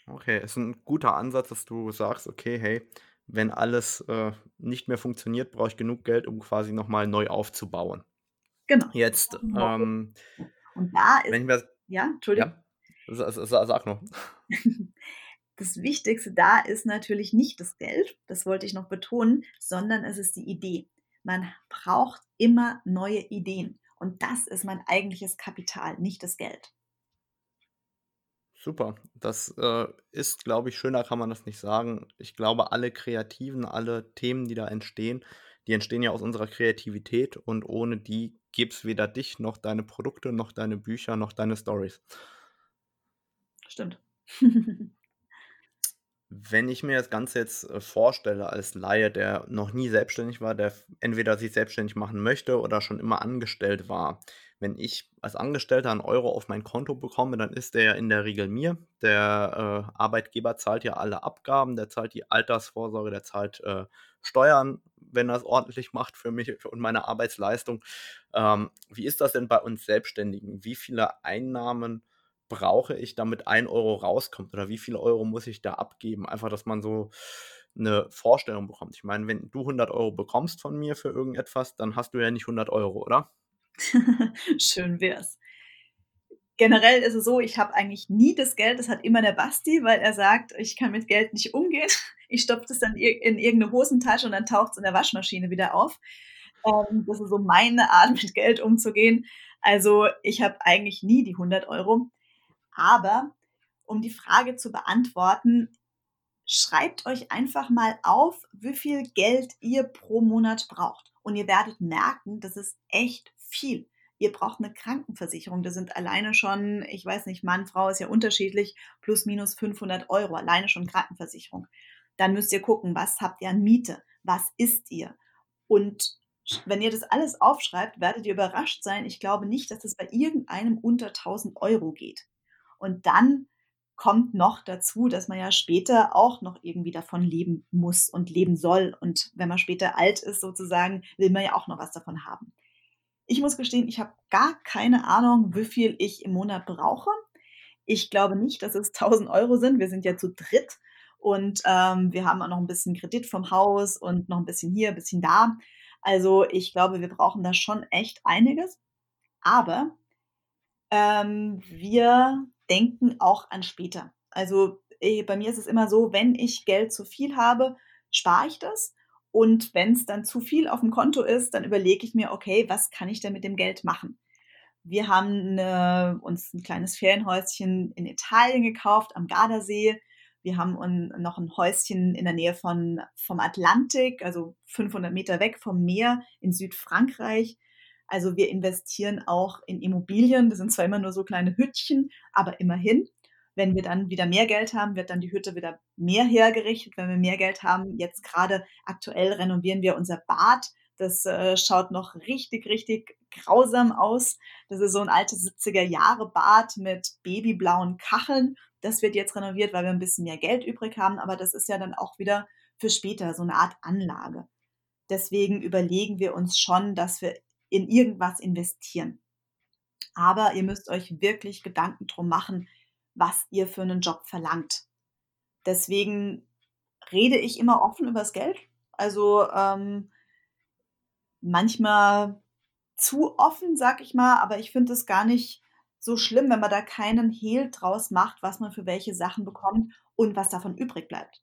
Okay, ist ein guter Ansatz, dass du sagst, okay, hey, wenn alles äh, nicht mehr funktioniert, brauche ich genug Geld, um quasi nochmal neu aufzubauen. Genau. Jetzt, ähm, und da ist, mir, ja, Entschuldigung. Ja, sag noch. [LAUGHS] das Wichtigste da ist natürlich nicht das Geld, das wollte ich noch betonen, sondern es ist die Idee. Man braucht immer neue Ideen. Und das ist mein eigentliches Kapital, nicht das Geld. Super. Das äh, ist, glaube ich, schöner kann man das nicht sagen. Ich glaube, alle Kreativen, alle Themen, die da entstehen, die entstehen ja aus unserer Kreativität und ohne die gibt es weder dich noch deine Produkte, noch deine Bücher, noch deine Stories. Stimmt. [LAUGHS] Wenn ich mir das Ganze jetzt äh, vorstelle als Laie, der noch nie selbstständig war, der entweder sich selbstständig machen möchte oder schon immer angestellt war. Wenn ich als Angestellter einen Euro auf mein Konto bekomme, dann ist der in der Regel mir. Der äh, Arbeitgeber zahlt ja alle Abgaben, der zahlt die Altersvorsorge, der zahlt äh, Steuern, wenn er es ordentlich macht für mich und meine Arbeitsleistung. Ähm, wie ist das denn bei uns Selbstständigen? Wie viele Einnahmen brauche ich, damit ein Euro rauskommt? Oder wie viele Euro muss ich da abgeben? Einfach, dass man so eine Vorstellung bekommt. Ich meine, wenn du 100 Euro bekommst von mir für irgendetwas, dann hast du ja nicht 100 Euro, oder? [LAUGHS] Schön wär's. Generell ist es so, ich habe eigentlich nie das Geld, das hat immer der Basti, weil er sagt, ich kann mit Geld nicht umgehen. [LAUGHS] Ich stopfe das dann in irgendeine Hosentasche und dann taucht es in der Waschmaschine wieder auf. Ähm, das ist so meine Art, [LAUGHS] mit Geld umzugehen. Also ich habe eigentlich nie die 100 Euro. Aber um die Frage zu beantworten, schreibt euch einfach mal auf, wie viel Geld ihr pro Monat braucht. Und ihr werdet merken, das ist echt viel. Ihr braucht eine Krankenversicherung. Das sind alleine schon, ich weiß nicht, Mann, Frau ist ja unterschiedlich, plus minus 500 Euro, alleine schon Krankenversicherung. Dann müsst ihr gucken, was habt ihr an Miete? Was isst ihr? Und wenn ihr das alles aufschreibt, werdet ihr überrascht sein. Ich glaube nicht, dass es bei irgendeinem unter 1000 Euro geht. Und dann kommt noch dazu, dass man ja später auch noch irgendwie davon leben muss und leben soll. Und wenn man später alt ist, sozusagen, will man ja auch noch was davon haben. Ich muss gestehen, ich habe gar keine Ahnung, wie viel ich im Monat brauche. Ich glaube nicht, dass es 1000 Euro sind. Wir sind ja zu dritt und ähm, wir haben auch noch ein bisschen Kredit vom Haus und noch ein bisschen hier, ein bisschen da. Also ich glaube, wir brauchen da schon echt einiges. Aber ähm, wir denken auch an später. Also äh, bei mir ist es immer so, wenn ich Geld zu viel habe, spare ich das. Und wenn es dann zu viel auf dem Konto ist, dann überlege ich mir, okay, was kann ich denn mit dem Geld machen? Wir haben eine, uns ein kleines Ferienhäuschen in Italien gekauft, am Gardasee. Wir haben noch ein Häuschen in der Nähe von, vom Atlantik, also 500 Meter weg vom Meer in Südfrankreich. Also wir investieren auch in Immobilien. Das sind zwar immer nur so kleine Hüttchen, aber immerhin. Wenn wir dann wieder mehr Geld haben, wird dann die Hütte wieder mehr hergerichtet. Wenn wir mehr Geld haben, jetzt gerade aktuell renovieren wir unser Bad. Das äh, schaut noch richtig, richtig grausam aus. Das ist so ein altes 70er Jahre Bad mit babyblauen Kacheln. Das wird jetzt renoviert, weil wir ein bisschen mehr Geld übrig haben. Aber das ist ja dann auch wieder für später so eine Art Anlage. Deswegen überlegen wir uns schon, dass wir in irgendwas investieren. Aber ihr müsst euch wirklich Gedanken drum machen, was ihr für einen Job verlangt. Deswegen rede ich immer offen über das Geld. Also ähm, manchmal zu offen, sag ich mal, aber ich finde es gar nicht so schlimm, wenn man da keinen Hehl draus macht, was man für welche Sachen bekommt und was davon übrig bleibt.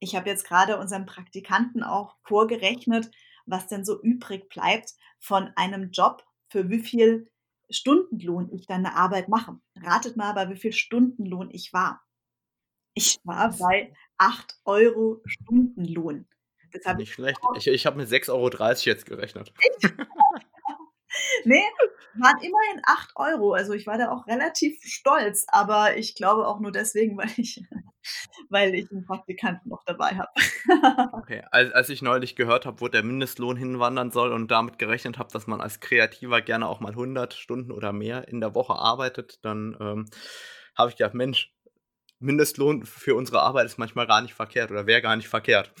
Ich habe jetzt gerade unseren Praktikanten auch vorgerechnet, was denn so übrig bleibt von einem Job, für wie viel Stundenlohn ich dann eine Arbeit mache. Ratet mal, bei wie viel Stundenlohn ich war. Ich war bei 8 Euro Stundenlohn. Das Nicht schlecht. Ich, ich habe mit 6,30 Euro jetzt gerechnet. Nee, waren immerhin 8 Euro. Also ich war da auch relativ stolz, aber ich glaube auch nur deswegen, [LAUGHS] weil ich, weil ich einen Praktikanten noch dabei habe. [LAUGHS] okay, als, als ich neulich gehört habe, wo der Mindestlohn hinwandern soll und damit gerechnet habe, dass man als Kreativer gerne auch mal 100 Stunden oder mehr in der Woche arbeitet, dann ähm, habe ich gedacht, Mensch, Mindestlohn für unsere Arbeit ist manchmal gar nicht verkehrt oder wäre gar nicht verkehrt.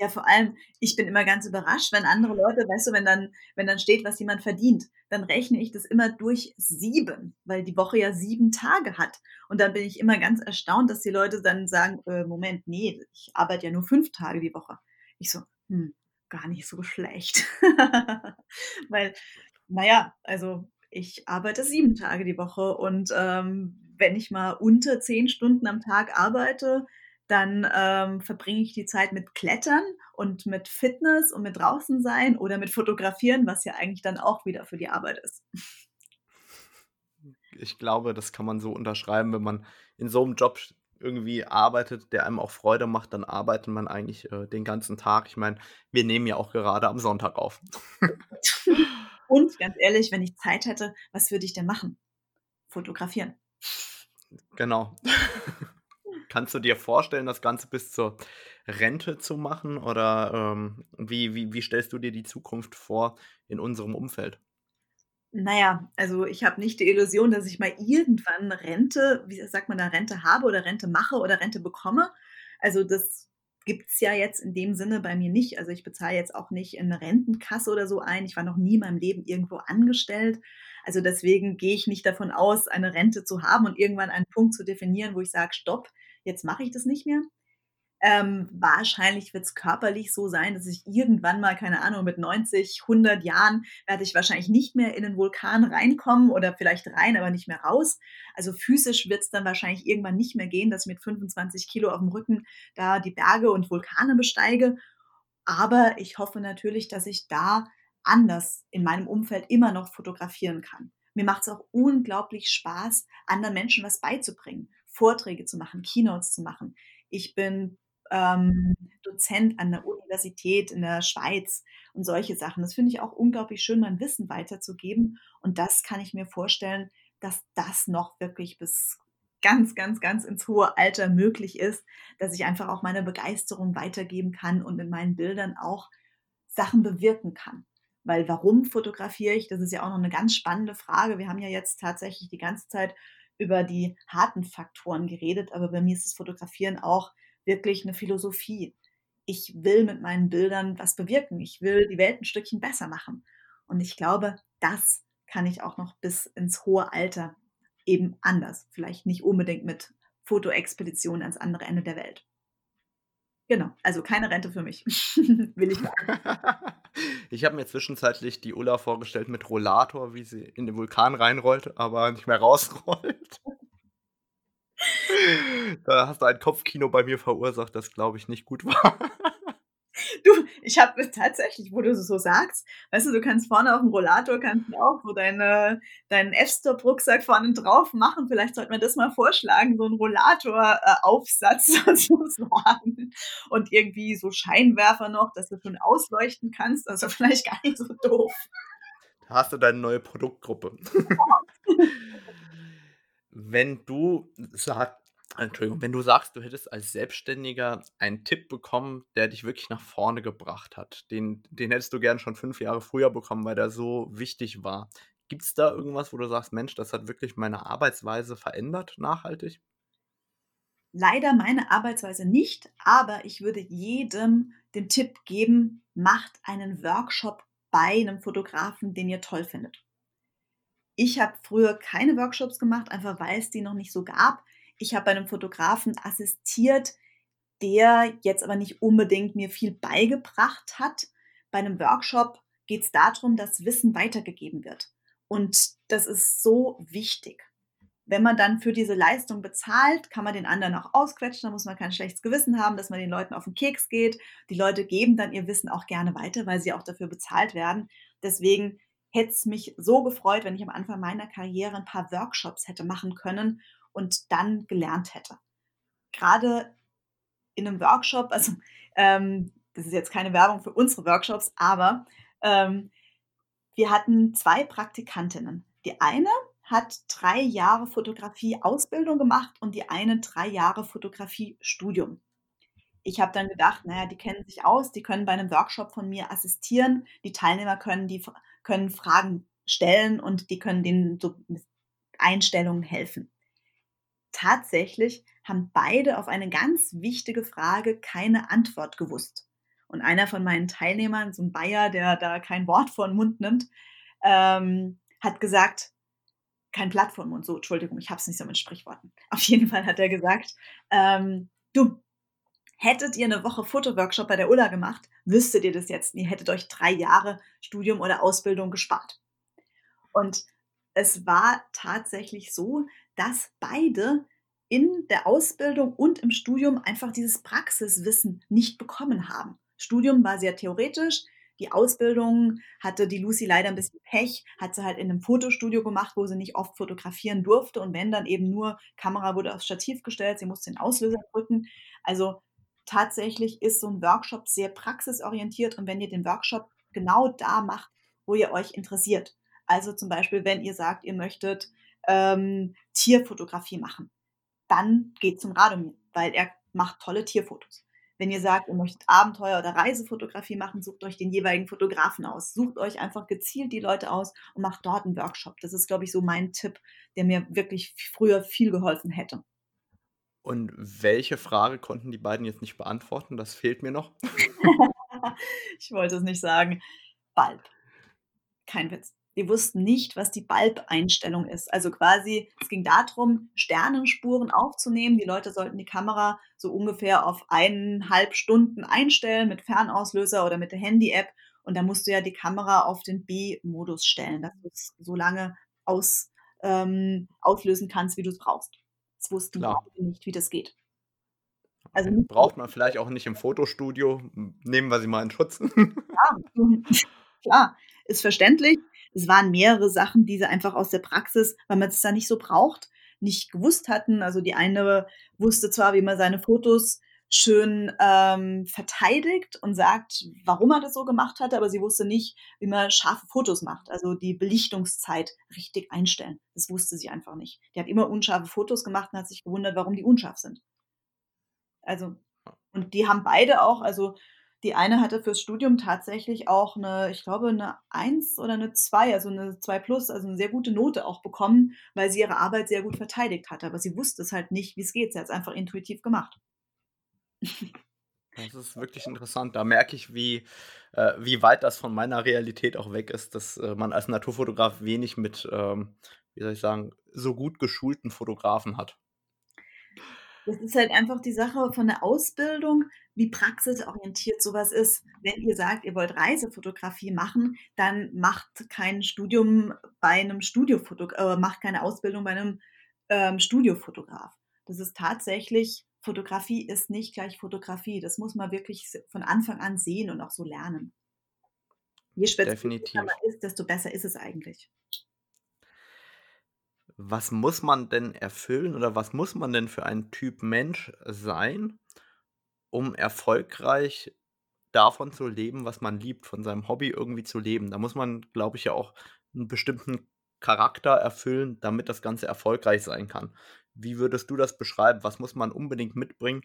Ja, vor allem, ich bin immer ganz überrascht, wenn andere Leute, weißt du, wenn dann, wenn dann steht, was jemand verdient, dann rechne ich das immer durch sieben, weil die Woche ja sieben Tage hat. Und dann bin ich immer ganz erstaunt, dass die Leute dann sagen, äh, Moment, nee, ich arbeite ja nur fünf Tage die Woche. Ich so, hm, gar nicht so schlecht. [LAUGHS] weil, naja, also ich arbeite sieben Tage die Woche und ähm, wenn ich mal unter zehn Stunden am Tag arbeite, dann ähm, verbringe ich die Zeit mit Klettern und mit Fitness und mit draußen sein oder mit Fotografieren, was ja eigentlich dann auch wieder für die Arbeit ist. Ich glaube, das kann man so unterschreiben, wenn man in so einem Job irgendwie arbeitet, der einem auch Freude macht, dann arbeitet man eigentlich äh, den ganzen Tag. Ich meine, wir nehmen ja auch gerade am Sonntag auf. [LAUGHS] und ganz ehrlich, wenn ich Zeit hätte, was würde ich denn machen? Fotografieren. Genau. [LAUGHS] Kannst du dir vorstellen, das Ganze bis zur Rente zu machen? Oder ähm, wie, wie, wie stellst du dir die Zukunft vor in unserem Umfeld? Naja, also ich habe nicht die Illusion, dass ich mal irgendwann Rente, wie sagt man da, Rente habe oder Rente mache oder Rente bekomme. Also das gibt es ja jetzt in dem Sinne bei mir nicht. Also ich bezahle jetzt auch nicht in eine Rentenkasse oder so ein. Ich war noch nie in meinem Leben irgendwo angestellt. Also deswegen gehe ich nicht davon aus, eine Rente zu haben und irgendwann einen Punkt zu definieren, wo ich sage, stopp, jetzt mache ich das nicht mehr. Ähm, wahrscheinlich wird es körperlich so sein, dass ich irgendwann mal, keine Ahnung, mit 90, 100 Jahren werde ich wahrscheinlich nicht mehr in den Vulkan reinkommen oder vielleicht rein, aber nicht mehr raus. Also physisch wird es dann wahrscheinlich irgendwann nicht mehr gehen, dass ich mit 25 Kilo auf dem Rücken da die Berge und Vulkane besteige. Aber ich hoffe natürlich, dass ich da anders in meinem Umfeld immer noch fotografieren kann. Mir macht es auch unglaublich Spaß, anderen Menschen was beizubringen. Vorträge zu machen, Keynotes zu machen. Ich bin ähm, Dozent an der Universität in der Schweiz und solche Sachen. Das finde ich auch unglaublich schön, mein Wissen weiterzugeben. Und das kann ich mir vorstellen, dass das noch wirklich bis ganz, ganz, ganz ins hohe Alter möglich ist, dass ich einfach auch meine Begeisterung weitergeben kann und in meinen Bildern auch Sachen bewirken kann. Weil warum fotografiere ich? Das ist ja auch noch eine ganz spannende Frage. Wir haben ja jetzt tatsächlich die ganze Zeit über die harten Faktoren geredet, aber bei mir ist das Fotografieren auch wirklich eine Philosophie. Ich will mit meinen Bildern was bewirken. Ich will die Welt ein Stückchen besser machen. Und ich glaube, das kann ich auch noch bis ins hohe Alter eben anders. Vielleicht nicht unbedingt mit Fotoexpeditionen ans andere Ende der Welt. Genau, also keine Rente für mich. [LAUGHS] will ich sagen. [LAUGHS] Ich habe mir zwischenzeitlich die Ulla vorgestellt mit Rollator, wie sie in den Vulkan reinrollt, aber nicht mehr rausrollt. [LAUGHS] Da hast du ein Kopfkino bei mir verursacht, das glaube ich nicht gut war. Du, ich habe tatsächlich, wo du so sagst, weißt du, du kannst vorne auf dem Rollator, kannst du auch so deine, deinen F-Stop-Rucksack vorne drauf machen. Vielleicht sollte man das mal vorschlagen, so einen Rollator-Aufsatz [LAUGHS] sozusagen. Und irgendwie so Scheinwerfer noch, dass du schon ausleuchten kannst. Also [LAUGHS] vielleicht gar nicht so doof. Da hast du deine neue Produktgruppe. [LAUGHS] Wenn du sagst, Entschuldigung, wenn du sagst, du hättest als Selbstständiger einen Tipp bekommen, der dich wirklich nach vorne gebracht hat, den, den hättest du gern schon fünf Jahre früher bekommen, weil der so wichtig war. Gibt es da irgendwas, wo du sagst, Mensch, das hat wirklich meine Arbeitsweise verändert, nachhaltig? Leider meine Arbeitsweise nicht, aber ich würde jedem den Tipp geben, macht einen Workshop bei einem Fotografen, den ihr toll findet. Ich habe früher keine Workshops gemacht, einfach weil es die noch nicht so gab ich habe bei einem Fotografen assistiert, der jetzt aber nicht unbedingt mir viel beigebracht hat. Bei einem Workshop geht es darum, dass Wissen weitergegeben wird. Und das ist so wichtig, wenn man dann für diese Leistung bezahlt, kann man den anderen auch ausquetschen, da muss man kein schlechtes Gewissen haben, dass man den Leuten auf den Keks geht. Die Leute geben dann ihr Wissen auch gerne weiter, weil sie auch dafür bezahlt werden. Deswegen hätte es mich so gefreut, wenn ich am Anfang meiner Karriere ein paar Workshops hätte machen können und dann gelernt hätte. Gerade in einem Workshop, also ähm, das ist jetzt keine Werbung für unsere Workshops, aber ähm, wir hatten zwei Praktikantinnen. Die eine hat drei Jahre Fotografie-Ausbildung gemacht und die eine drei Jahre Fotografie-Studium. Ich habe dann gedacht, naja, die kennen sich aus, die können bei einem Workshop von mir assistieren, die Teilnehmer können, die, können Fragen stellen und die können denen so Einstellungen helfen. Tatsächlich haben beide auf eine ganz wichtige Frage keine Antwort gewusst. Und einer von meinen Teilnehmern, so ein Bayer, der da kein Wort vor den Mund nimmt, ähm, hat gesagt, kein Blatt vor den Mund, so, Entschuldigung, ich habe es nicht so mit Sprichworten. [LAUGHS] Auf jeden Fall hat er gesagt, ähm, du, hättet ihr eine Woche Fotoworkshop bei der Ulla gemacht, wüsstet ihr das jetzt. Ihr hättet euch drei Jahre Studium oder Ausbildung gespart. Und es war tatsächlich so, dass beide in der Ausbildung und im Studium einfach dieses Praxiswissen nicht bekommen haben. Studium war sehr theoretisch, die Ausbildung hatte die Lucy leider ein bisschen Pech, hat sie halt in einem Fotostudio gemacht, wo sie nicht oft fotografieren durfte und wenn dann eben nur Kamera wurde aufs Stativ gestellt, sie musste den Auslöser drücken. Also tatsächlich ist so ein Workshop sehr praxisorientiert und wenn ihr den Workshop genau da macht, wo ihr euch interessiert. Also zum Beispiel, wenn ihr sagt, ihr möchtet ähm, Tierfotografie machen, dann geht zum Radomir, weil er macht tolle Tierfotos. Wenn ihr sagt, ihr möchtet Abenteuer- oder Reisefotografie machen, sucht euch den jeweiligen Fotografen aus. Sucht euch einfach gezielt die Leute aus und macht dort einen Workshop. Das ist, glaube ich, so mein Tipp, der mir wirklich früher viel geholfen hätte. Und welche Frage konnten die beiden jetzt nicht beantworten? Das fehlt mir noch. [LAUGHS] ich wollte es nicht sagen. Balb. Kein Witz. Die wussten nicht, was die Bulb-Einstellung ist. Also quasi, es ging darum, Sternenspuren aufzunehmen. Die Leute sollten die Kamera so ungefähr auf eineinhalb Stunden einstellen mit Fernauslöser oder mit der Handy-App. Und da musst du ja die Kamera auf den B-Modus stellen, dass du es so lange aus, ähm, auslösen kannst, wie du es brauchst. Das wussten Klar. nicht, wie das geht. Also Braucht man vielleicht auch nicht im Fotostudio. Nehmen wir sie mal in Schutz. Ja, klar, [LAUGHS] [LAUGHS] ist verständlich es waren mehrere Sachen, die sie einfach aus der Praxis, weil man es da nicht so braucht, nicht gewusst hatten. Also die eine wusste zwar, wie man seine Fotos schön ähm, verteidigt und sagt, warum er das so gemacht hatte, aber sie wusste nicht, wie man scharfe Fotos macht, also die Belichtungszeit richtig einstellen. Das wusste sie einfach nicht. Die hat immer unscharfe Fotos gemacht und hat sich gewundert, warum die unscharf sind. Also, und die haben beide auch, also die eine hatte fürs Studium tatsächlich auch eine, ich glaube, eine 1 oder eine 2, also eine 2 plus, also eine sehr gute Note auch bekommen, weil sie ihre Arbeit sehr gut verteidigt hatte. Aber sie wusste es halt nicht, wie es geht. Sie hat es einfach intuitiv gemacht. Das ist wirklich interessant. Da merke ich, wie, äh, wie weit das von meiner Realität auch weg ist, dass äh, man als Naturfotograf wenig mit, ähm, wie soll ich sagen, so gut geschulten Fotografen hat. Das ist halt einfach die Sache von der Ausbildung, wie praxisorientiert sowas ist. Wenn ihr sagt, ihr wollt Reisefotografie machen, dann macht kein Studium bei einem Studiofotograf, äh, macht keine Ausbildung bei einem ähm, Studiofotograf. Das ist tatsächlich, Fotografie ist nicht gleich Fotografie. Das muss man wirklich von Anfang an sehen und auch so lernen. Je spezifischer man ist, desto besser ist es eigentlich was muss man denn erfüllen oder was muss man denn für ein Typ Mensch sein, um erfolgreich davon zu leben, was man liebt, von seinem Hobby irgendwie zu leben? Da muss man, glaube ich, ja auch einen bestimmten Charakter erfüllen, damit das Ganze erfolgreich sein kann. Wie würdest du das beschreiben? Was muss man unbedingt mitbringen,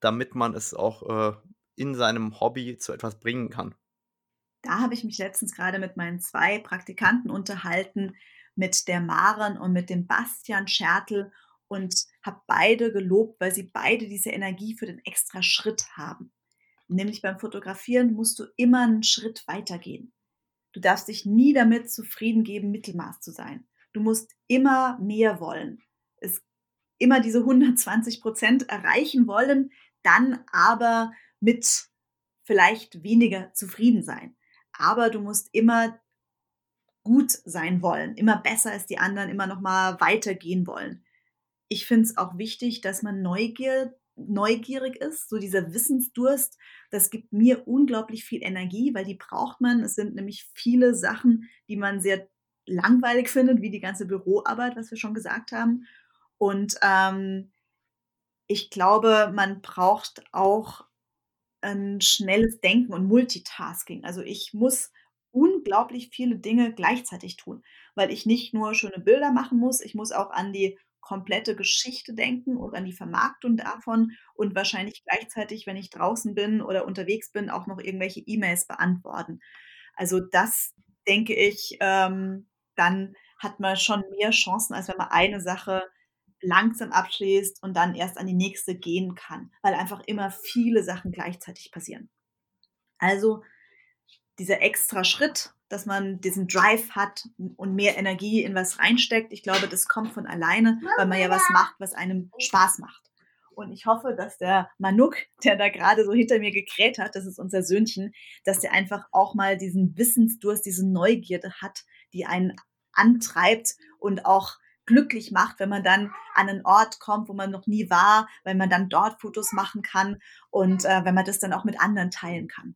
damit man es auch äh, in seinem Hobby zu etwas bringen kann? Da habe ich mich letztens gerade mit meinen zwei Praktikanten unterhalten, mit der Maren und mit dem Bastian Schertl und habe beide gelobt, weil sie beide diese Energie für den extra Schritt haben. Nämlich beim Fotografieren musst du immer einen Schritt weitergehen. Du darfst dich nie damit zufrieden geben, Mittelmaß zu sein. Du musst immer mehr wollen. Es immer diese 120 Prozent erreichen wollen, dann aber mit vielleicht weniger zufrieden sein. Aber du musst immer gut sein wollen, immer besser als die anderen, immer noch mal weitergehen wollen. Ich finde es auch wichtig, dass man Neugier neugierig ist, so dieser Wissensdurst, das gibt mir unglaublich viel Energie, weil die braucht man. Es sind nämlich viele Sachen, die man sehr langweilig findet, wie die ganze Büroarbeit, was wir schon gesagt haben. Und ähm, ich glaube, man braucht auch ein schnelles Denken und Multitasking. Also ich muss unglaublich viele Dinge gleichzeitig tun, weil ich nicht nur schöne Bilder machen muss, ich muss auch an die komplette Geschichte denken und an die Vermarktung davon und wahrscheinlich gleichzeitig, wenn ich draußen bin oder unterwegs bin, auch noch irgendwelche E-Mails beantworten. Also das denke ich, ähm, dann hat man schon mehr Chancen, als wenn man eine Sache langsam abschließt und dann erst an die nächste gehen kann, weil einfach immer viele Sachen gleichzeitig passieren. Also dieser extra Schritt, dass man diesen Drive hat und mehr Energie in was reinsteckt, ich glaube, das kommt von alleine, weil man ja was macht, was einem Spaß macht. Und ich hoffe, dass der Manuk, der da gerade so hinter mir gekräht hat, das ist unser Söhnchen, dass der einfach auch mal diesen Wissensdurst, diese Neugierde hat, die einen antreibt und auch glücklich macht, wenn man dann an einen Ort kommt, wo man noch nie war, weil man dann dort Fotos machen kann und äh, wenn man das dann auch mit anderen teilen kann.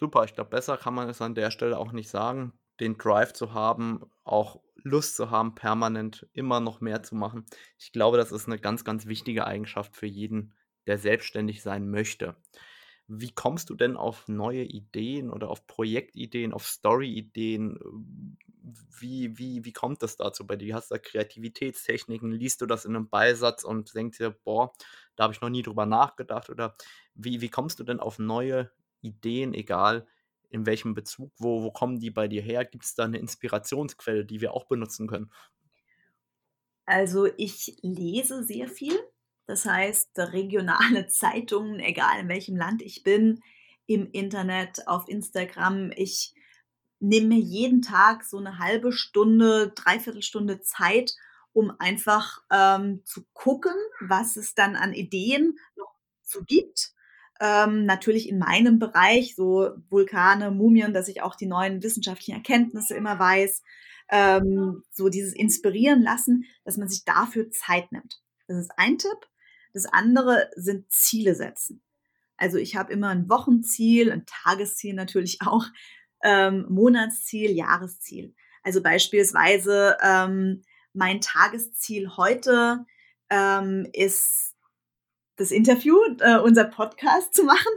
Super, ich glaube, besser kann man es an der Stelle auch nicht sagen, den Drive zu haben, auch Lust zu haben, permanent immer noch mehr zu machen. Ich glaube, das ist eine ganz, ganz wichtige Eigenschaft für jeden, der selbstständig sein möchte. Wie kommst du denn auf neue Ideen oder auf Projektideen, auf Storyideen? Wie, wie, wie kommt das dazu bei dir? Hast du da Kreativitätstechniken? Liest du das in einem Beisatz und denkst dir, boah, da habe ich noch nie drüber nachgedacht? Oder wie, wie kommst du denn auf neue Ideen, egal in welchem Bezug? Wo, wo kommen die bei dir her? Gibt es da eine Inspirationsquelle, die wir auch benutzen können? Also ich lese sehr viel. Das heißt, [LAUGHS] regionale Zeitungen, egal in welchem Land ich bin, im Internet, auf Instagram. Ich nehme mir jeden Tag so eine halbe Stunde, dreiviertel Stunde Zeit, um einfach ähm, zu gucken, was es dann an Ideen noch so gibt. Ähm, natürlich in meinem Bereich, so Vulkane, Mumien, dass ich auch die neuen wissenschaftlichen Erkenntnisse immer weiß. Ähm, so dieses Inspirieren lassen, dass man sich dafür Zeit nimmt. Das ist ein Tipp. Das andere sind Ziele setzen. Also ich habe immer ein Wochenziel, ein Tagesziel natürlich auch, ähm, Monatsziel, Jahresziel. Also beispielsweise ähm, mein Tagesziel heute ähm, ist das Interview, äh, unser Podcast zu machen.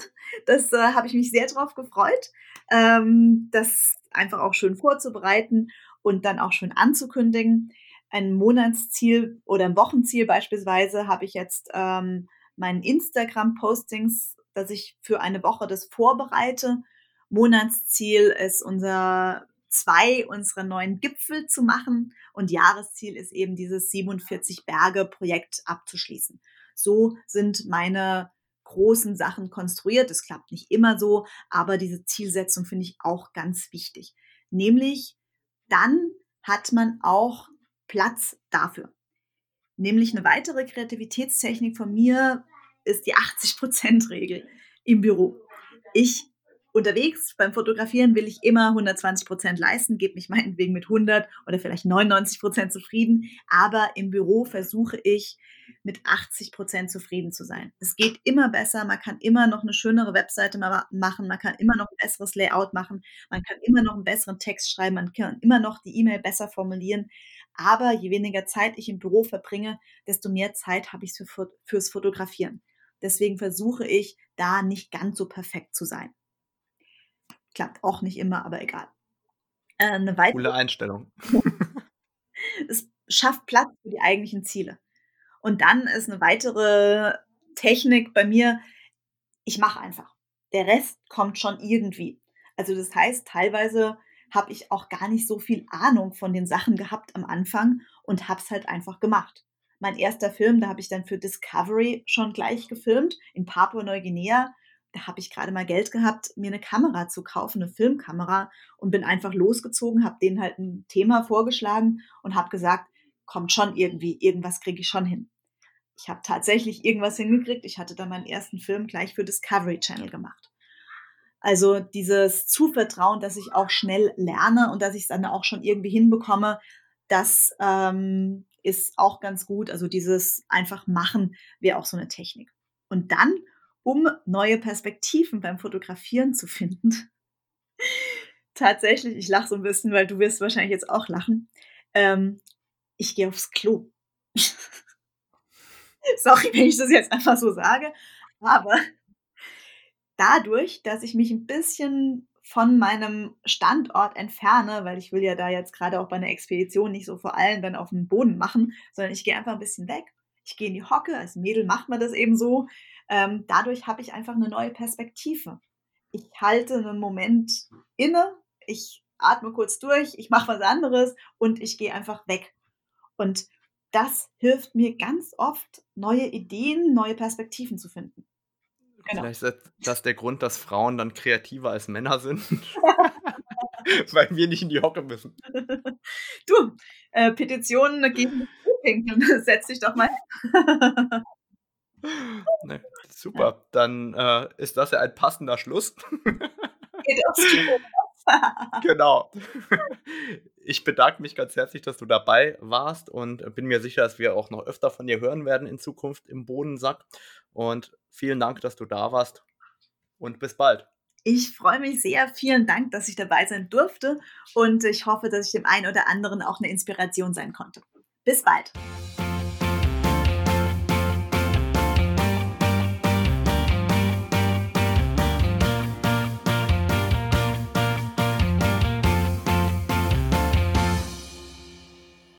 Das äh, habe ich mich sehr drauf gefreut, ähm, das einfach auch schön vorzubereiten und dann auch schön anzukündigen ein Monatsziel oder ein Wochenziel beispielsweise habe ich jetzt ähm, meinen Instagram-Postings, dass ich für eine Woche das vorbereite. Monatsziel ist unser zwei unserer neuen Gipfel zu machen und Jahresziel ist eben dieses 47 Berge Projekt abzuschließen. So sind meine großen Sachen konstruiert. Es klappt nicht immer so, aber diese Zielsetzung finde ich auch ganz wichtig. Nämlich dann hat man auch Platz dafür. Nämlich eine weitere Kreativitätstechnik von mir ist die 80%-Regel im Büro. Ich unterwegs beim Fotografieren will ich immer 120 Prozent leisten, gebe mich meinetwegen mit 100 oder vielleicht 99 Prozent zufrieden, aber im Büro versuche ich mit 80 Prozent zufrieden zu sein. Es geht immer besser, man kann immer noch eine schönere Webseite machen, man kann immer noch ein besseres Layout machen, man kann immer noch einen besseren Text schreiben, man kann immer noch die E-Mail besser formulieren, aber je weniger Zeit ich im Büro verbringe, desto mehr Zeit habe ich für, fürs Fotografieren. Deswegen versuche ich, da nicht ganz so perfekt zu sein. Klappt auch nicht immer, aber egal. Äh, eine weitere Coole Einstellung. [LAUGHS] es schafft Platz für die eigentlichen Ziele. Und dann ist eine weitere Technik bei mir, ich mache einfach. Der Rest kommt schon irgendwie. Also das heißt, teilweise habe ich auch gar nicht so viel Ahnung von den Sachen gehabt am Anfang und habe es halt einfach gemacht. Mein erster Film, da habe ich dann für Discovery schon gleich gefilmt in Papua-Neuguinea. Da habe ich gerade mal Geld gehabt, mir eine Kamera zu kaufen, eine Filmkamera und bin einfach losgezogen, habe denen halt ein Thema vorgeschlagen und habe gesagt, kommt schon irgendwie, irgendwas kriege ich schon hin. Ich habe tatsächlich irgendwas hingekriegt. Ich hatte dann meinen ersten Film gleich für Discovery Channel gemacht. Also dieses Zuvertrauen, dass ich auch schnell lerne und dass ich es dann auch schon irgendwie hinbekomme, das ähm, ist auch ganz gut. Also dieses einfach machen wäre auch so eine Technik. Und dann, um neue Perspektiven beim Fotografieren zu finden, [LAUGHS] tatsächlich, ich lache so ein bisschen, weil du wirst wahrscheinlich jetzt auch lachen. Ähm, ich gehe aufs Klo. [LAUGHS] Sorry, wenn ich das jetzt einfach so sage, aber dadurch, dass ich mich ein bisschen von meinem Standort entferne, weil ich will ja da jetzt gerade auch bei einer Expedition nicht so vor allem dann auf dem Boden machen, sondern ich gehe einfach ein bisschen weg. Ich gehe in die Hocke, als Mädel macht man das eben so. Ähm, dadurch habe ich einfach eine neue Perspektive. Ich halte einen Moment inne, ich atme kurz durch, ich mache was anderes und ich gehe einfach weg. Und das hilft mir ganz oft, neue Ideen, neue Perspektiven zu finden. Genau. Vielleicht ist das der Grund, dass Frauen dann kreativer als Männer sind. [LAUGHS] Weil wir nicht in die Hocke müssen. Du, äh, Petitionen gegen Pinkeln, [LAUGHS] setz dich doch mal [LAUGHS] [LAUGHS] Nee, super, dann äh, ist das ja ein passender Schluss. [LAUGHS] Genau. [LAUGHS] Ich bedanke mich ganz herzlich, dass du dabei warst und bin mir sicher, dass wir auch noch öfter von dir hören werden in Zukunft im Bodensack. Und vielen Dank, dass du da warst und bis bald. Ich freue mich sehr. Vielen Dank, dass ich dabei sein durfte und ich hoffe, dass ich dem einen oder anderen auch eine Inspiration sein konnte. Bis bald.